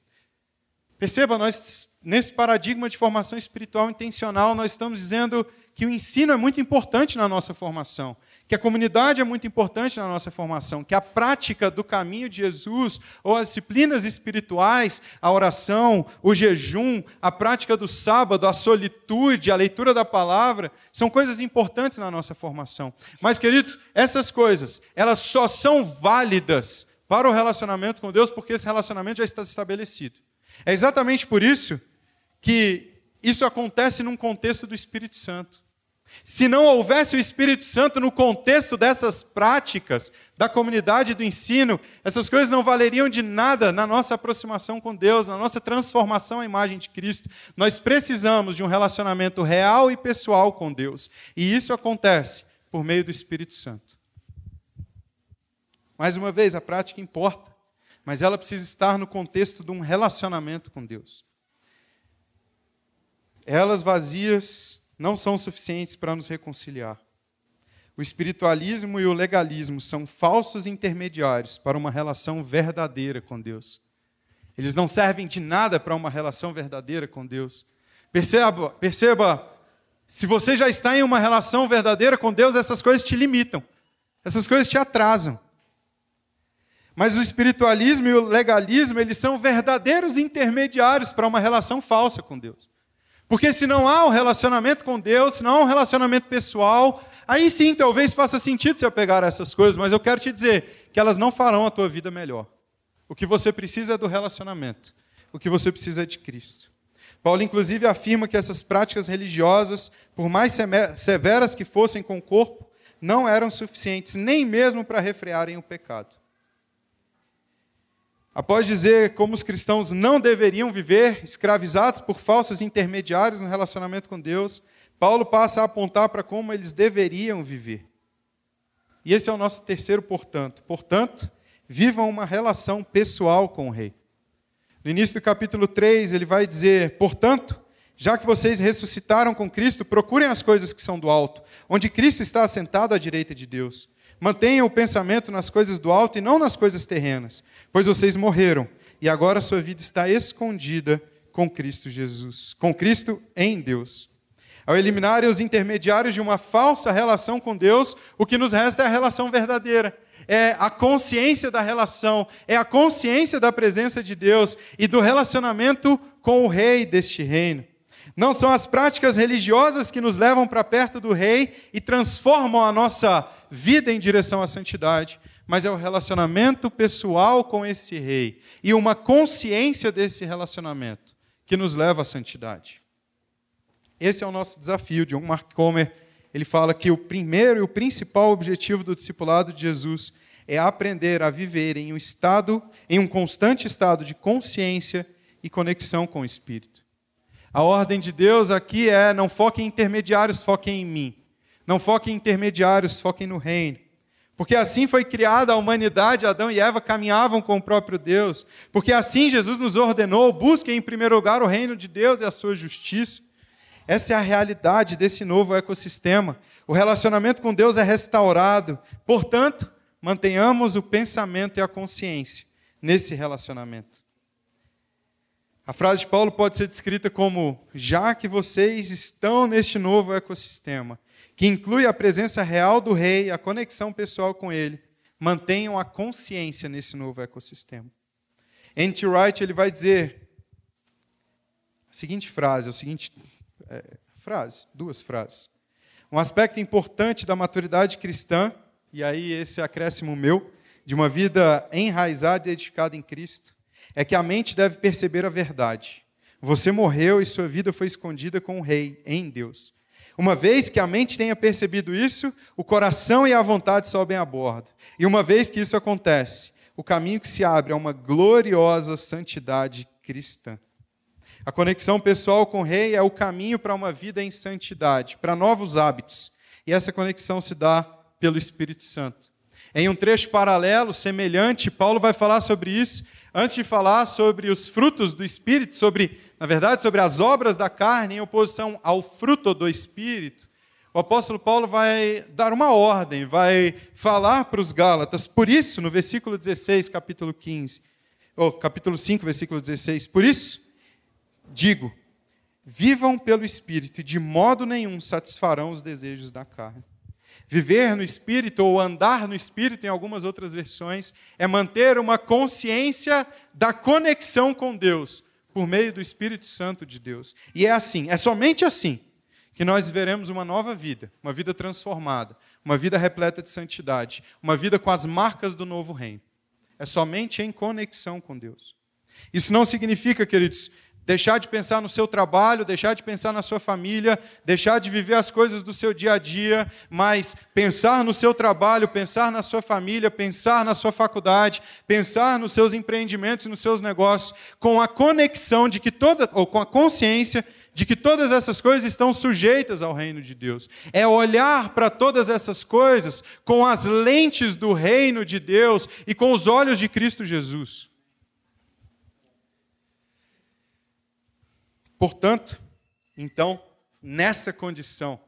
Perceba, nós nesse paradigma de formação espiritual intencional, nós estamos dizendo que o ensino é muito importante na nossa formação que a comunidade é muito importante na nossa formação, que a prática do caminho de Jesus, ou as disciplinas espirituais, a oração, o jejum, a prática do sábado, a solitude, a leitura da palavra, são coisas importantes na nossa formação. Mas, queridos, essas coisas, elas só são válidas para o relacionamento com Deus porque esse relacionamento já está estabelecido. É exatamente por isso que isso acontece num contexto do Espírito Santo. Se não houvesse o Espírito Santo no contexto dessas práticas, da comunidade do ensino, essas coisas não valeriam de nada na nossa aproximação com Deus, na nossa transformação à imagem de Cristo. Nós precisamos de um relacionamento real e pessoal com Deus. E isso acontece por meio do Espírito Santo. Mais uma vez, a prática importa, mas ela precisa estar no contexto de um relacionamento com Deus. Elas vazias não são suficientes para nos reconciliar. O espiritualismo e o legalismo são falsos intermediários para uma relação verdadeira com Deus. Eles não servem de nada para uma relação verdadeira com Deus. Perceba, perceba, se você já está em uma relação verdadeira com Deus, essas coisas te limitam. Essas coisas te atrasam. Mas o espiritualismo e o legalismo, eles são verdadeiros intermediários para uma relação falsa com Deus. Porque se não há um relacionamento com Deus, se não há um relacionamento pessoal, aí sim talvez faça sentido você pegar essas coisas, mas eu quero te dizer que elas não farão a tua vida melhor. O que você precisa é do relacionamento. O que você precisa é de Cristo. Paulo, inclusive, afirma que essas práticas religiosas, por mais severas que fossem com o corpo, não eram suficientes nem mesmo para refrearem o pecado. Após dizer como os cristãos não deveriam viver escravizados por falsos intermediários no relacionamento com Deus, Paulo passa a apontar para como eles deveriam viver. E esse é o nosso terceiro portanto. Portanto, vivam uma relação pessoal com o rei. No início do capítulo 3, ele vai dizer: Portanto, já que vocês ressuscitaram com Cristo, procurem as coisas que são do alto, onde Cristo está assentado à direita de Deus. Mantenham o pensamento nas coisas do alto e não nas coisas terrenas, pois vocês morreram e agora sua vida está escondida com Cristo Jesus, com Cristo em Deus. Ao eliminarem os intermediários de uma falsa relação com Deus, o que nos resta é a relação verdadeira. É a consciência da relação, é a consciência da presença de Deus e do relacionamento com o rei deste reino. Não são as práticas religiosas que nos levam para perto do rei e transformam a nossa vida em direção à santidade, mas é o relacionamento pessoal com esse rei e uma consciência desse relacionamento que nos leva à santidade. Esse é o nosso desafio. John Mark Comer ele fala que o primeiro e o principal objetivo do discipulado de Jesus é aprender a viver em um estado, em um constante estado de consciência e conexão com o Espírito. A ordem de Deus aqui é: não foquem em intermediários, foquem em mim. Não foquem em intermediários, foquem no reino. Porque assim foi criada a humanidade, Adão e Eva caminhavam com o próprio Deus. Porque assim Jesus nos ordenou: busquem em primeiro lugar o reino de Deus e a sua justiça. Essa é a realidade desse novo ecossistema. O relacionamento com Deus é restaurado. Portanto, mantenhamos o pensamento e a consciência nesse relacionamento. A frase de Paulo pode ser descrita como: já que vocês estão neste novo ecossistema, que inclui a presença real do rei, a conexão pessoal com ele, mantenham a consciência nesse novo ecossistema. N.T. Wright ele vai dizer a seguinte frase, a seguinte é, frase, duas frases. Um aspecto importante da maturidade cristã, e aí esse acréscimo meu, de uma vida enraizada e edificada em Cristo, é que a mente deve perceber a verdade, Você morreu e sua vida foi escondida com o Rei, em Deus. Uma vez que a mente tenha percebido isso, o coração e a vontade sobem a bordo. E uma vez que isso acontece, o caminho que se abre é uma gloriosa santidade cristã. A conexão pessoal com o Rei é o caminho para uma vida em santidade, para novos hábitos. E essa conexão se dá pelo Espírito Santo. Em um trecho paralelo, semelhante, Paulo vai falar sobre isso, antes de falar sobre os frutos do Espírito, sobre, na verdade, sobre as obras da carne em oposição ao fruto do Espírito. O apóstolo Paulo vai dar uma ordem, vai falar para os Gálatas. Por isso, no versículo 16, capítulo 15, ou capítulo 5, versículo 16, por isso digo: vivam pelo Espírito e de modo nenhum satisfarão os desejos da carne. Viver no Espírito ou andar no Espírito, em algumas outras versões, é manter uma consciência da conexão com Deus por meio do Espírito Santo de Deus. E é assim, é somente assim que nós veremos uma nova vida, uma vida transformada, uma vida repleta de santidade, uma vida com as marcas do novo reino. É somente em conexão com Deus. Isso não significa, queridos, deixar de pensar no seu trabalho, deixar de pensar na sua família, deixar de viver as coisas do seu dia a dia, mas pensar no seu trabalho, pensar na sua família, pensar na sua faculdade, pensar nos seus empreendimentos e nos seus negócios, com a conexão de que toda, ou com a consciência de que todas essas coisas estão sujeitas ao reino de Deus. É olhar para todas essas coisas com as lentes do reino de Deus e com os olhos de Cristo Jesus. Portanto, então, nessa condição,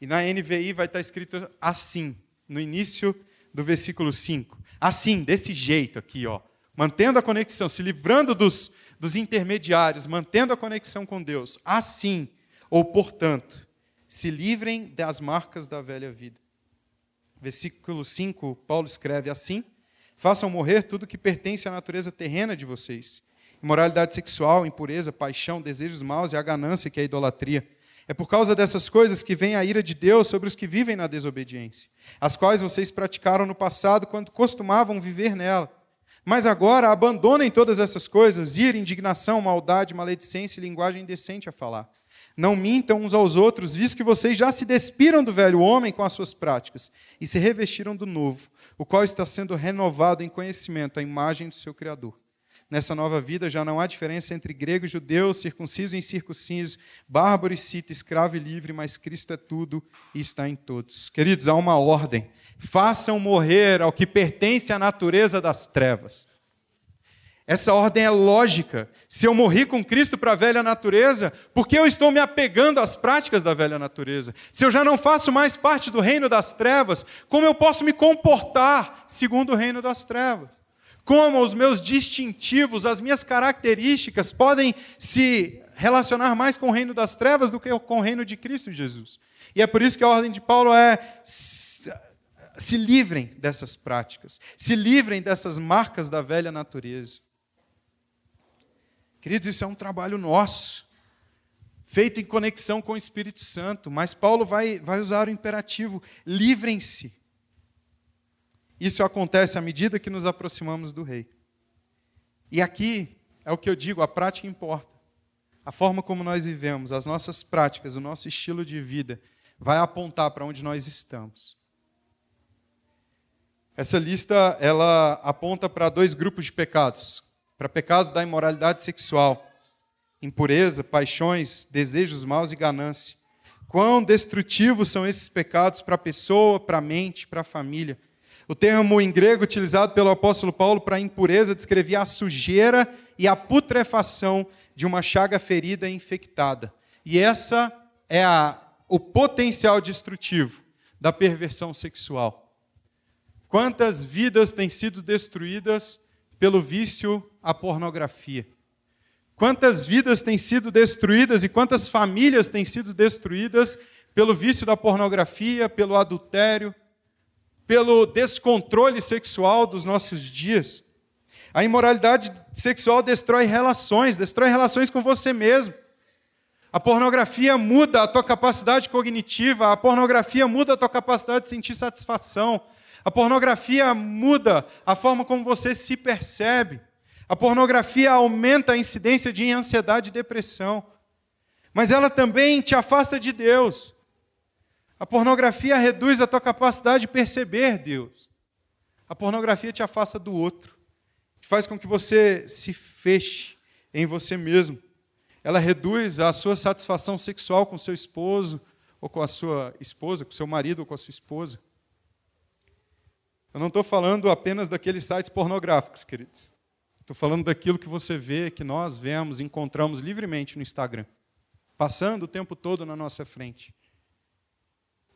e na NVI vai estar escrito assim, no início do versículo 5. Assim, desse jeito aqui, ó, mantendo a conexão, se livrando dos, dos intermediários, mantendo a conexão com Deus. Assim, ou portanto, se livrem das marcas da velha vida. Versículo 5, Paulo escreve assim: Façam morrer tudo que pertence à natureza terrena de vocês imoralidade sexual, impureza, paixão, desejos maus e a ganância, que é a idolatria. É por causa dessas coisas que vem a ira de Deus sobre os que vivem na desobediência, as quais vocês praticaram no passado quando costumavam viver nela. Mas agora abandonem todas essas coisas: ira, indignação, maldade, maledicência e linguagem indecente a falar. Não mintam uns aos outros, visto que vocês já se despiram do velho homem com as suas práticas e se revestiram do novo, o qual está sendo renovado em conhecimento à imagem do seu Criador. Nessa nova vida já não há diferença entre grego e judeu, circunciso e incircunciso, bárbaro e cita, escravo e livre, mas Cristo é tudo e está em todos. Queridos, há uma ordem. Façam morrer ao que pertence à natureza das trevas. Essa ordem é lógica. Se eu morri com Cristo para a velha natureza, por que eu estou me apegando às práticas da velha natureza? Se eu já não faço mais parte do reino das trevas, como eu posso me comportar segundo o reino das trevas? Como os meus distintivos, as minhas características podem se relacionar mais com o reino das trevas do que com o reino de Cristo Jesus. E é por isso que a ordem de Paulo é se livrem dessas práticas, se livrem dessas marcas da velha natureza. Queridos, isso é um trabalho nosso, feito em conexão com o Espírito Santo, mas Paulo vai, vai usar o imperativo: livrem-se isso acontece à medida que nos aproximamos do Rei. E aqui é o que eu digo: a prática importa. A forma como nós vivemos, as nossas práticas, o nosso estilo de vida, vai apontar para onde nós estamos. Essa lista ela aponta para dois grupos de pecados: para pecados da imoralidade sexual, impureza, paixões, desejos maus e ganância. Quão destrutivos são esses pecados para a pessoa, para a mente, para a família. O termo em grego utilizado pelo apóstolo Paulo para impureza descrevia a sujeira e a putrefação de uma chaga ferida e infectada. E essa é a, o potencial destrutivo da perversão sexual. Quantas vidas têm sido destruídas pelo vício à pornografia? Quantas vidas têm sido destruídas e quantas famílias têm sido destruídas pelo vício da pornografia, pelo adultério, pelo descontrole sexual dos nossos dias. A imoralidade sexual destrói relações, destrói relações com você mesmo. A pornografia muda a tua capacidade cognitiva, a pornografia muda a tua capacidade de sentir satisfação. A pornografia muda a forma como você se percebe. A pornografia aumenta a incidência de ansiedade e depressão. Mas ela também te afasta de Deus. A pornografia reduz a tua capacidade de perceber Deus. A pornografia te afasta do outro. Faz com que você se feche em você mesmo. Ela reduz a sua satisfação sexual com seu esposo, ou com a sua esposa, com seu marido ou com a sua esposa. Eu não estou falando apenas daqueles sites pornográficos, queridos. Estou falando daquilo que você vê, que nós vemos, encontramos livremente no Instagram, passando o tempo todo na nossa frente.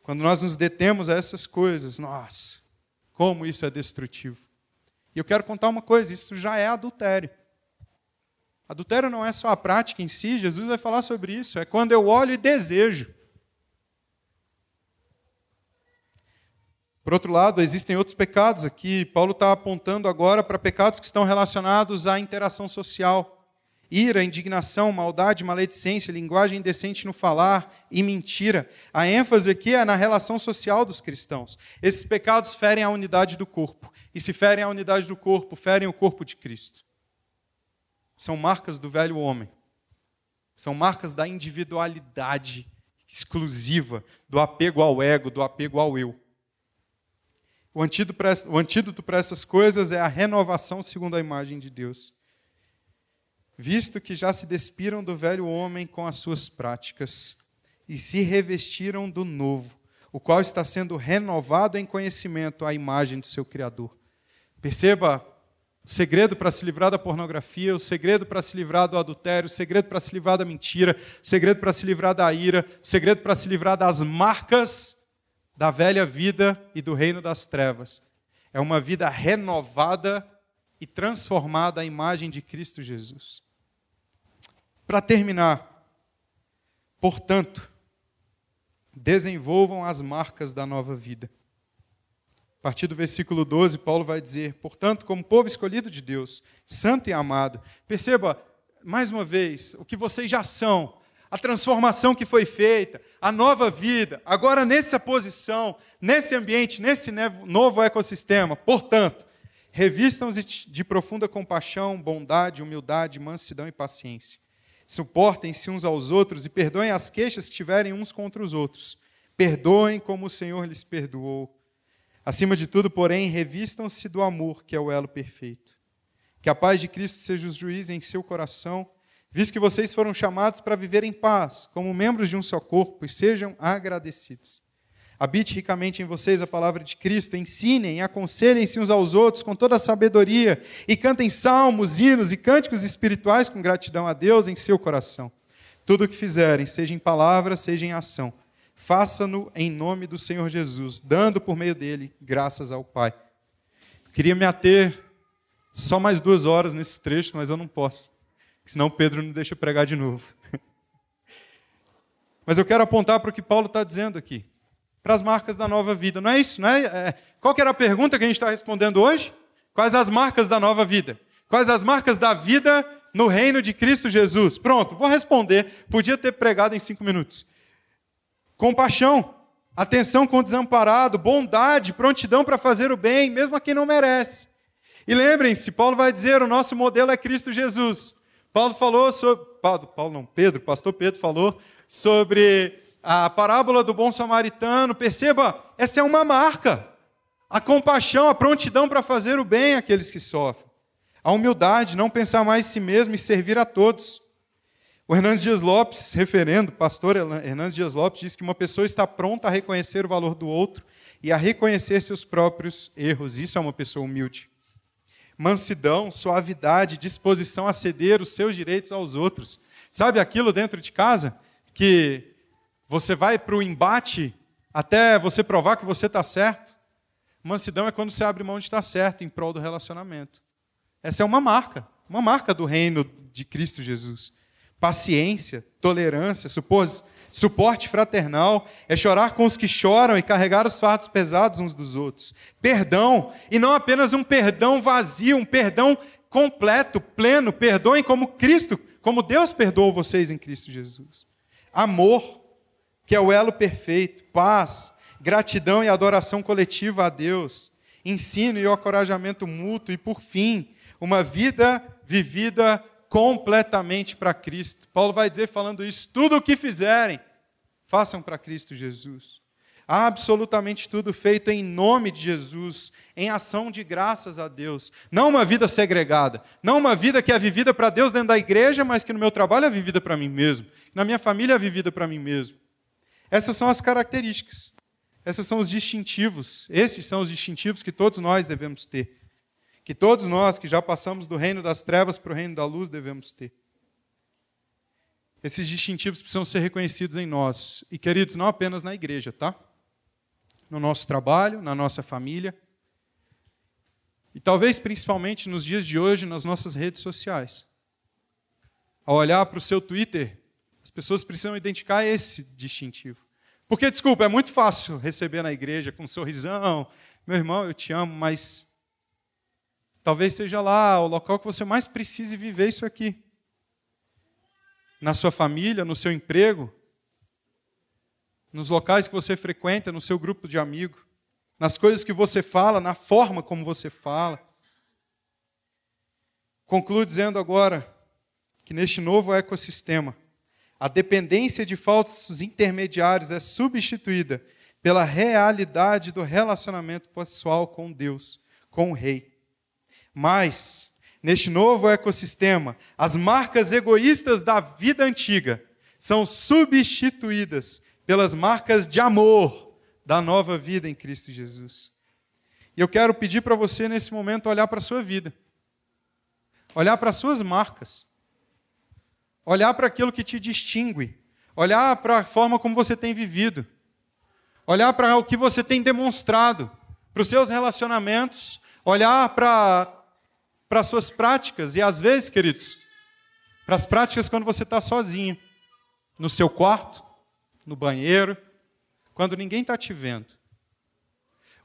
Quando nós nos detemos a essas coisas, nossa, como isso é destrutivo. E eu quero contar uma coisa: isso já é adultério. Adultério não é só a prática em si, Jesus vai falar sobre isso, é quando eu olho e desejo. Por outro lado, existem outros pecados aqui. Paulo está apontando agora para pecados que estão relacionados à interação social. Ira, indignação, maldade, maledicência, linguagem indecente no falar e mentira. A ênfase aqui é na relação social dos cristãos. Esses pecados ferem a unidade do corpo. E se ferem a unidade do corpo, ferem o corpo de Cristo. São marcas do velho homem. São marcas da individualidade exclusiva, do apego ao ego, do apego ao eu. O antídoto para essas coisas é a renovação segundo a imagem de Deus. Visto que já se despiram do velho homem com as suas práticas e se revestiram do novo, o qual está sendo renovado em conhecimento à imagem do seu Criador. Perceba o segredo para se livrar da pornografia, o segredo para se livrar do adultério, o segredo para se livrar da mentira, o segredo para se livrar da ira, o segredo para se livrar das marcas da velha vida e do reino das trevas. É uma vida renovada e transformada à imagem de Cristo Jesus. Para terminar, portanto, desenvolvam as marcas da nova vida. A partir do versículo 12, Paulo vai dizer: Portanto, como povo escolhido de Deus, santo e amado, perceba mais uma vez o que vocês já são, a transformação que foi feita, a nova vida, agora nessa posição, nesse ambiente, nesse novo ecossistema. Portanto, revistam-se de profunda compaixão, bondade, humildade, mansidão e paciência. Suportem-se uns aos outros e perdoem as queixas que tiverem uns contra os outros. Perdoem como o Senhor lhes perdoou. Acima de tudo, porém, revistam-se do amor, que é o elo perfeito. Que a paz de Cristo seja o juiz em seu coração visto que vocês foram chamados para viver em paz, como membros de um só corpo, e sejam agradecidos. Habite ricamente em vocês a palavra de Cristo, ensinem aconselhem-se uns aos outros com toda a sabedoria, e cantem salmos, hinos e cânticos espirituais com gratidão a Deus em seu coração. Tudo o que fizerem, seja em palavra, seja em ação, faça-no em nome do Senhor Jesus, dando por meio dele graças ao Pai. queria me ater só mais duas horas nesse trecho, mas eu não posso senão Pedro não deixa pregar de novo. Mas eu quero apontar para o que Paulo está dizendo aqui, para as marcas da nova vida. Não é isso? Não é? é qual que era a pergunta que a gente está respondendo hoje? Quais as marcas da nova vida? Quais as marcas da vida no reino de Cristo Jesus? Pronto, vou responder. Podia ter pregado em cinco minutos. Compaixão, atenção com o desamparado, bondade, prontidão para fazer o bem, mesmo a quem não merece. E lembrem-se, Paulo vai dizer: o nosso modelo é Cristo Jesus. Paulo falou sobre. Paulo, Paulo não, Pedro, pastor Pedro falou sobre a parábola do bom samaritano. Perceba, essa é uma marca. A compaixão, a prontidão para fazer o bem àqueles que sofrem. A humildade, não pensar mais em si mesmo e servir a todos. O Hernandes Dias Lopes, referendo, pastor Hernandes Dias Lopes, diz que uma pessoa está pronta a reconhecer o valor do outro e a reconhecer seus próprios erros. Isso é uma pessoa humilde mansidão, suavidade, disposição a ceder os seus direitos aos outros. Sabe aquilo dentro de casa que você vai para o embate até você provar que você está certo? Mansidão é quando você abre mão de estar certo em prol do relacionamento. Essa é uma marca, uma marca do reino de Cristo Jesus. Paciência, tolerância, supos, Suporte fraternal é chorar com os que choram e carregar os fardos pesados uns dos outros. Perdão, e não apenas um perdão vazio, um perdão completo, pleno. Perdoem como Cristo, como Deus perdoou vocês em Cristo Jesus. Amor, que é o elo perfeito. Paz, gratidão e adoração coletiva a Deus. Ensino e encorajamento mútuo. E por fim, uma vida vivida completamente para Cristo. Paulo vai dizer, falando isso: tudo o que fizerem, façam para Cristo Jesus. Absolutamente tudo feito em nome de Jesus, em ação de graças a Deus. Não uma vida segregada, não uma vida que é vivida para Deus dentro da igreja, mas que no meu trabalho é vivida para mim mesmo, na minha família é vivida para mim mesmo. Essas são as características, esses são os distintivos, esses são os distintivos que todos nós devemos ter. Que todos nós que já passamos do reino das trevas para o reino da luz devemos ter. Esses distintivos precisam ser reconhecidos em nós. E, queridos, não apenas na igreja, tá? no nosso trabalho, na nossa família. E talvez principalmente nos dias de hoje, nas nossas redes sociais. Ao olhar para o seu Twitter, as pessoas precisam identificar esse distintivo. Porque, desculpa, é muito fácil receber na igreja com um sorrisão, meu irmão, eu te amo, mas talvez seja lá o local que você mais precise viver isso aqui. Na sua família, no seu emprego, nos locais que você frequenta, no seu grupo de amigos, nas coisas que você fala, na forma como você fala. Concluo dizendo agora que neste novo ecossistema, a dependência de falsos intermediários é substituída pela realidade do relacionamento pessoal com Deus, com o Rei. Mas, neste novo ecossistema, as marcas egoístas da vida antiga são substituídas pelas marcas de amor da nova vida em Cristo Jesus. E eu quero pedir para você nesse momento olhar para a sua vida, olhar para as suas marcas, olhar para aquilo que te distingue, olhar para a forma como você tem vivido, olhar para o que você tem demonstrado, para os seus relacionamentos, olhar para, para as suas práticas. E às vezes, queridos, para as práticas quando você está sozinho, no seu quarto, no banheiro, quando ninguém está te vendo.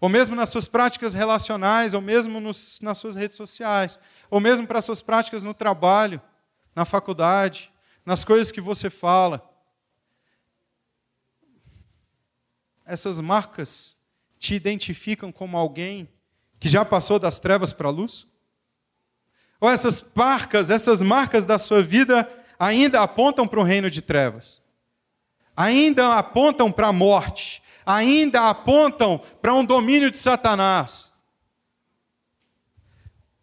Ou mesmo nas suas práticas relacionais, ou mesmo nos, nas suas redes sociais, ou mesmo para as suas práticas no trabalho, na faculdade, nas coisas que você fala. Essas marcas te identificam como alguém que já passou das trevas para a luz? Ou essas marcas, essas marcas da sua vida ainda apontam para o reino de trevas? ainda apontam para a morte, ainda apontam para um domínio de Satanás.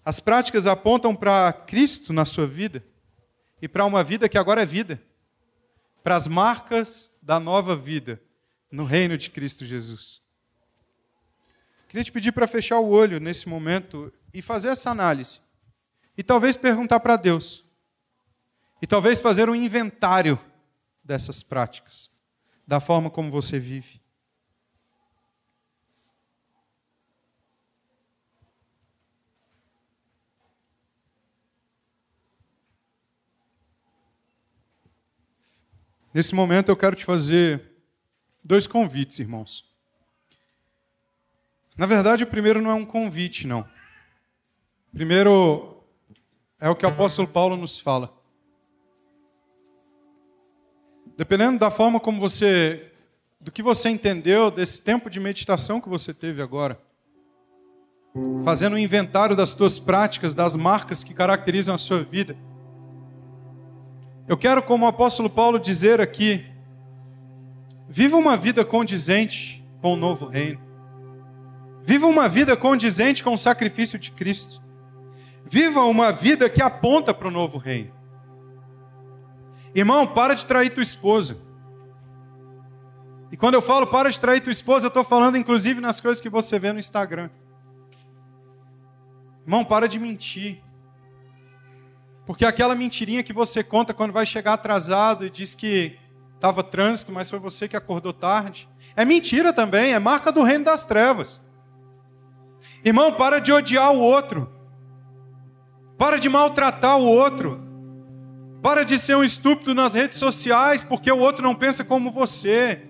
As práticas apontam para Cristo na sua vida e para uma vida que agora é vida, para as marcas da nova vida no reino de Cristo Jesus. Queria te pedir para fechar o olho nesse momento e fazer essa análise. E talvez perguntar para Deus. E talvez fazer um inventário dessas práticas, da forma como você vive. Nesse momento eu quero te fazer dois convites, irmãos. Na verdade, o primeiro não é um convite, não. Primeiro é o que o apóstolo Paulo nos fala. Dependendo da forma como você, do que você entendeu desse tempo de meditação que você teve agora, fazendo um inventário das suas práticas, das marcas que caracterizam a sua vida. Eu quero, como o apóstolo Paulo, dizer aqui: viva uma vida condizente com o novo reino. Viva uma vida condizente com o sacrifício de Cristo. Viva uma vida que aponta para o novo reino. Irmão, para de trair tua esposa. E quando eu falo para de trair tua esposa, eu estou falando inclusive nas coisas que você vê no Instagram. Irmão, para de mentir. Porque aquela mentirinha que você conta quando vai chegar atrasado e diz que estava trânsito, mas foi você que acordou tarde, é mentira também, é marca do reino das trevas. Irmão, para de odiar o outro. Para de maltratar o outro. Para de ser um estúpido nas redes sociais porque o outro não pensa como você.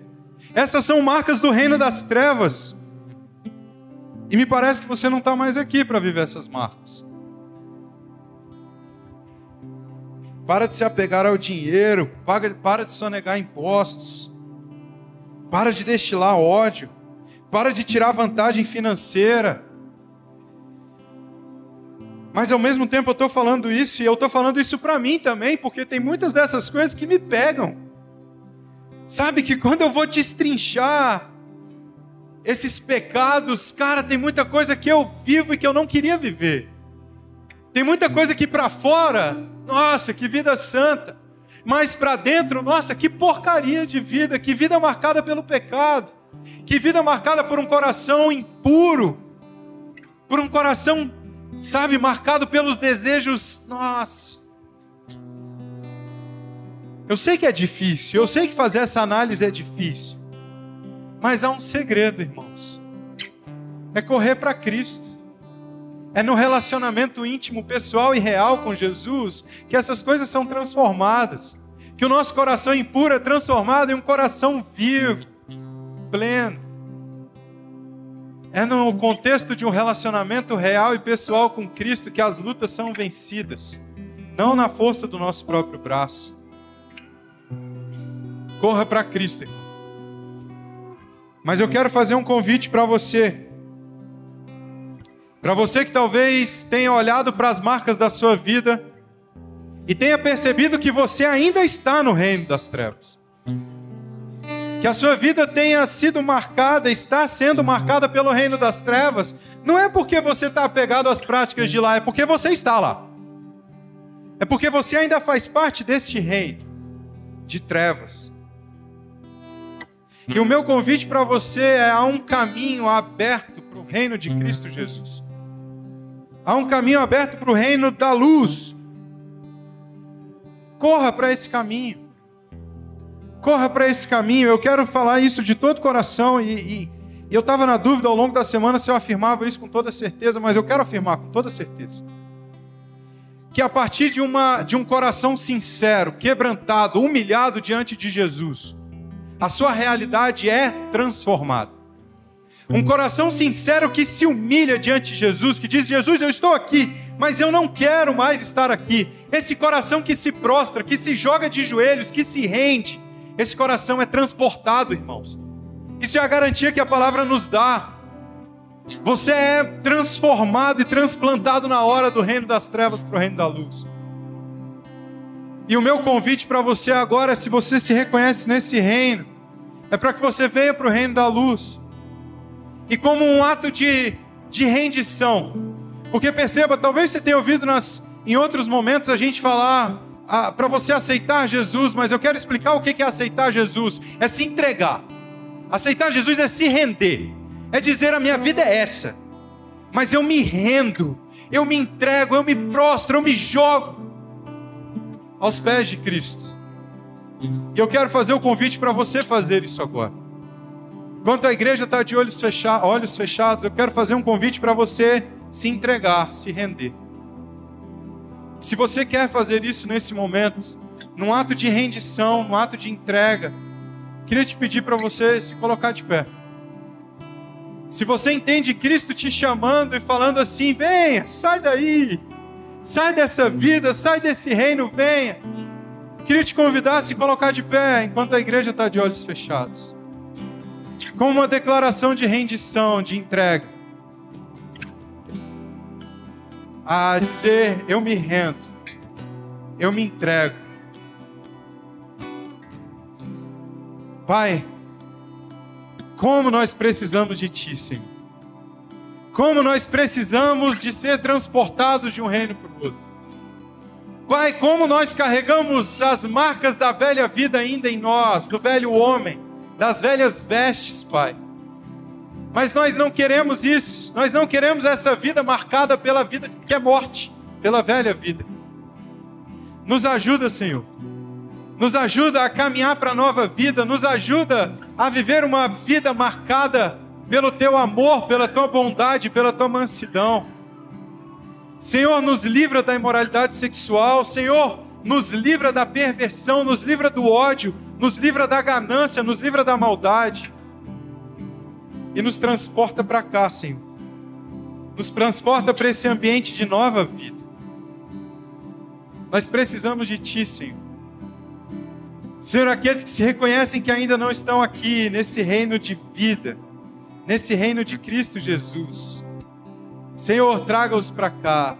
Essas são marcas do reino das trevas. E me parece que você não está mais aqui para viver essas marcas. Para de se apegar ao dinheiro, para de sonegar impostos, para de destilar ódio, para de tirar vantagem financeira. Mas ao mesmo tempo eu estou falando isso e eu estou falando isso para mim também, porque tem muitas dessas coisas que me pegam. Sabe que quando eu vou destrinchar esses pecados, cara, tem muita coisa que eu vivo e que eu não queria viver. Tem muita coisa que para fora, nossa, que vida santa. Mas para dentro, nossa, que porcaria de vida, que vida marcada pelo pecado. Que vida marcada por um coração impuro. Por um coração, sabe, marcado pelos desejos, nossa. Eu sei que é difícil, eu sei que fazer essa análise é difícil. Mas há um segredo, irmãos. É correr para Cristo. É no relacionamento íntimo, pessoal e real com Jesus que essas coisas são transformadas. Que o nosso coração impuro é transformado em um coração vivo, pleno. É no contexto de um relacionamento real e pessoal com Cristo que as lutas são vencidas, não na força do nosso próprio braço. Corra para Cristo, irmão. Mas eu quero fazer um convite para você. Para você que talvez tenha olhado para as marcas da sua vida e tenha percebido que você ainda está no reino das trevas. Que a sua vida tenha sido marcada, está sendo marcada pelo reino das trevas, não é porque você está apegado às práticas de lá, é porque você está lá. É porque você ainda faz parte deste reino de trevas. E o meu convite para você é há um caminho aberto para o reino de Cristo Jesus. Há um caminho aberto para o reino da luz. Corra para esse caminho. Corra para esse caminho. Eu quero falar isso de todo coração e, e eu estava na dúvida ao longo da semana se eu afirmava isso com toda certeza, mas eu quero afirmar com toda certeza que a partir de, uma, de um coração sincero, quebrantado, humilhado diante de Jesus, a sua realidade é transformada. Um coração sincero que se humilha diante de Jesus, que diz: Jesus, eu estou aqui, mas eu não quero mais estar aqui. Esse coração que se prostra, que se joga de joelhos, que se rende, esse coração é transportado, irmãos. Isso é a garantia que a palavra nos dá. Você é transformado e transplantado na hora do reino das trevas para o reino da luz. E o meu convite para você agora, se você se reconhece nesse reino, é para que você venha para o reino da luz. E como um ato de, de rendição. Porque perceba, talvez você tenha ouvido nas, em outros momentos a gente falar ah, para você aceitar Jesus, mas eu quero explicar o que é aceitar Jesus: é se entregar. Aceitar Jesus é se render, é dizer a minha vida é essa, mas eu me rendo, eu me entrego, eu me prostro, eu me jogo aos pés de Cristo. E eu quero fazer o convite para você fazer isso agora. Enquanto a igreja está de olhos, fecha olhos fechados, eu quero fazer um convite para você se entregar, se render. Se você quer fazer isso nesse momento, num ato de rendição, num ato de entrega, queria te pedir para você se colocar de pé. Se você entende Cristo te chamando e falando assim: venha, sai daí, Sai dessa vida, sai desse reino, venha. Queria te convidar a se colocar de pé enquanto a igreja está de olhos fechados. Como uma declaração de rendição, de entrega. A dizer: Eu me rendo, eu me entrego. Pai, como nós precisamos de Ti, Senhor. Como nós precisamos de ser transportados de um reino para o outro. Pai, como nós carregamos as marcas da velha vida ainda em nós, do velho homem, das velhas vestes, Pai. Mas nós não queremos isso, nós não queremos essa vida marcada pela vida que é morte, pela velha vida. Nos ajuda, Senhor. Nos ajuda a caminhar para a nova vida, nos ajuda a viver uma vida marcada pelo teu amor, pela tua bondade, pela tua mansidão. Senhor, nos livra da imoralidade sexual, Senhor, nos livra da perversão, nos livra do ódio, nos livra da ganância, nos livra da maldade. E nos transporta para cá, Senhor. Nos transporta para esse ambiente de nova vida. Nós precisamos de Ti, Senhor. Senhor, aqueles que se reconhecem que ainda não estão aqui nesse reino de vida, nesse reino de Cristo Jesus. Senhor, traga-os para cá.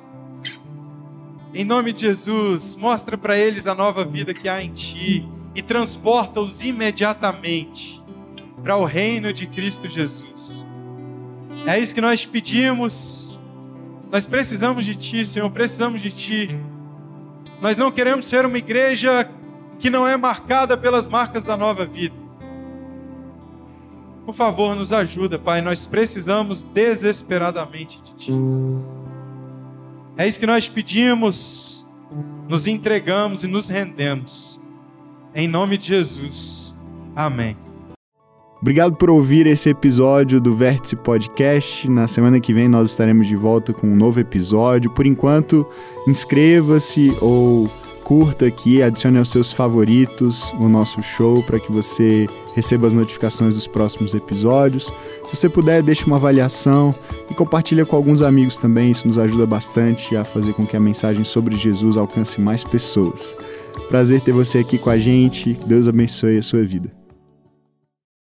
Em nome de Jesus, mostra para eles a nova vida que há em Ti e transporta-os imediatamente para o reino de Cristo Jesus. É isso que nós pedimos. Nós precisamos de Ti, Senhor, precisamos de Ti. Nós não queremos ser uma igreja que não é marcada pelas marcas da nova vida. Por favor, nos ajuda, Pai. Nós precisamos desesperadamente de Ti. É isso que nós pedimos, nos entregamos e nos rendemos. Em nome de Jesus. Amém. Obrigado por ouvir esse episódio do Vértice Podcast. Na semana que vem nós estaremos de volta com um novo episódio. Por enquanto, inscreva-se ou curta aqui, adicione aos seus favoritos o nosso show para que você receba as notificações dos próximos episódios. Se você puder, deixe uma avaliação e compartilhe com alguns amigos também, isso nos ajuda bastante a fazer com que a mensagem sobre Jesus alcance mais pessoas. Prazer ter você aqui com a gente. Deus abençoe a sua vida.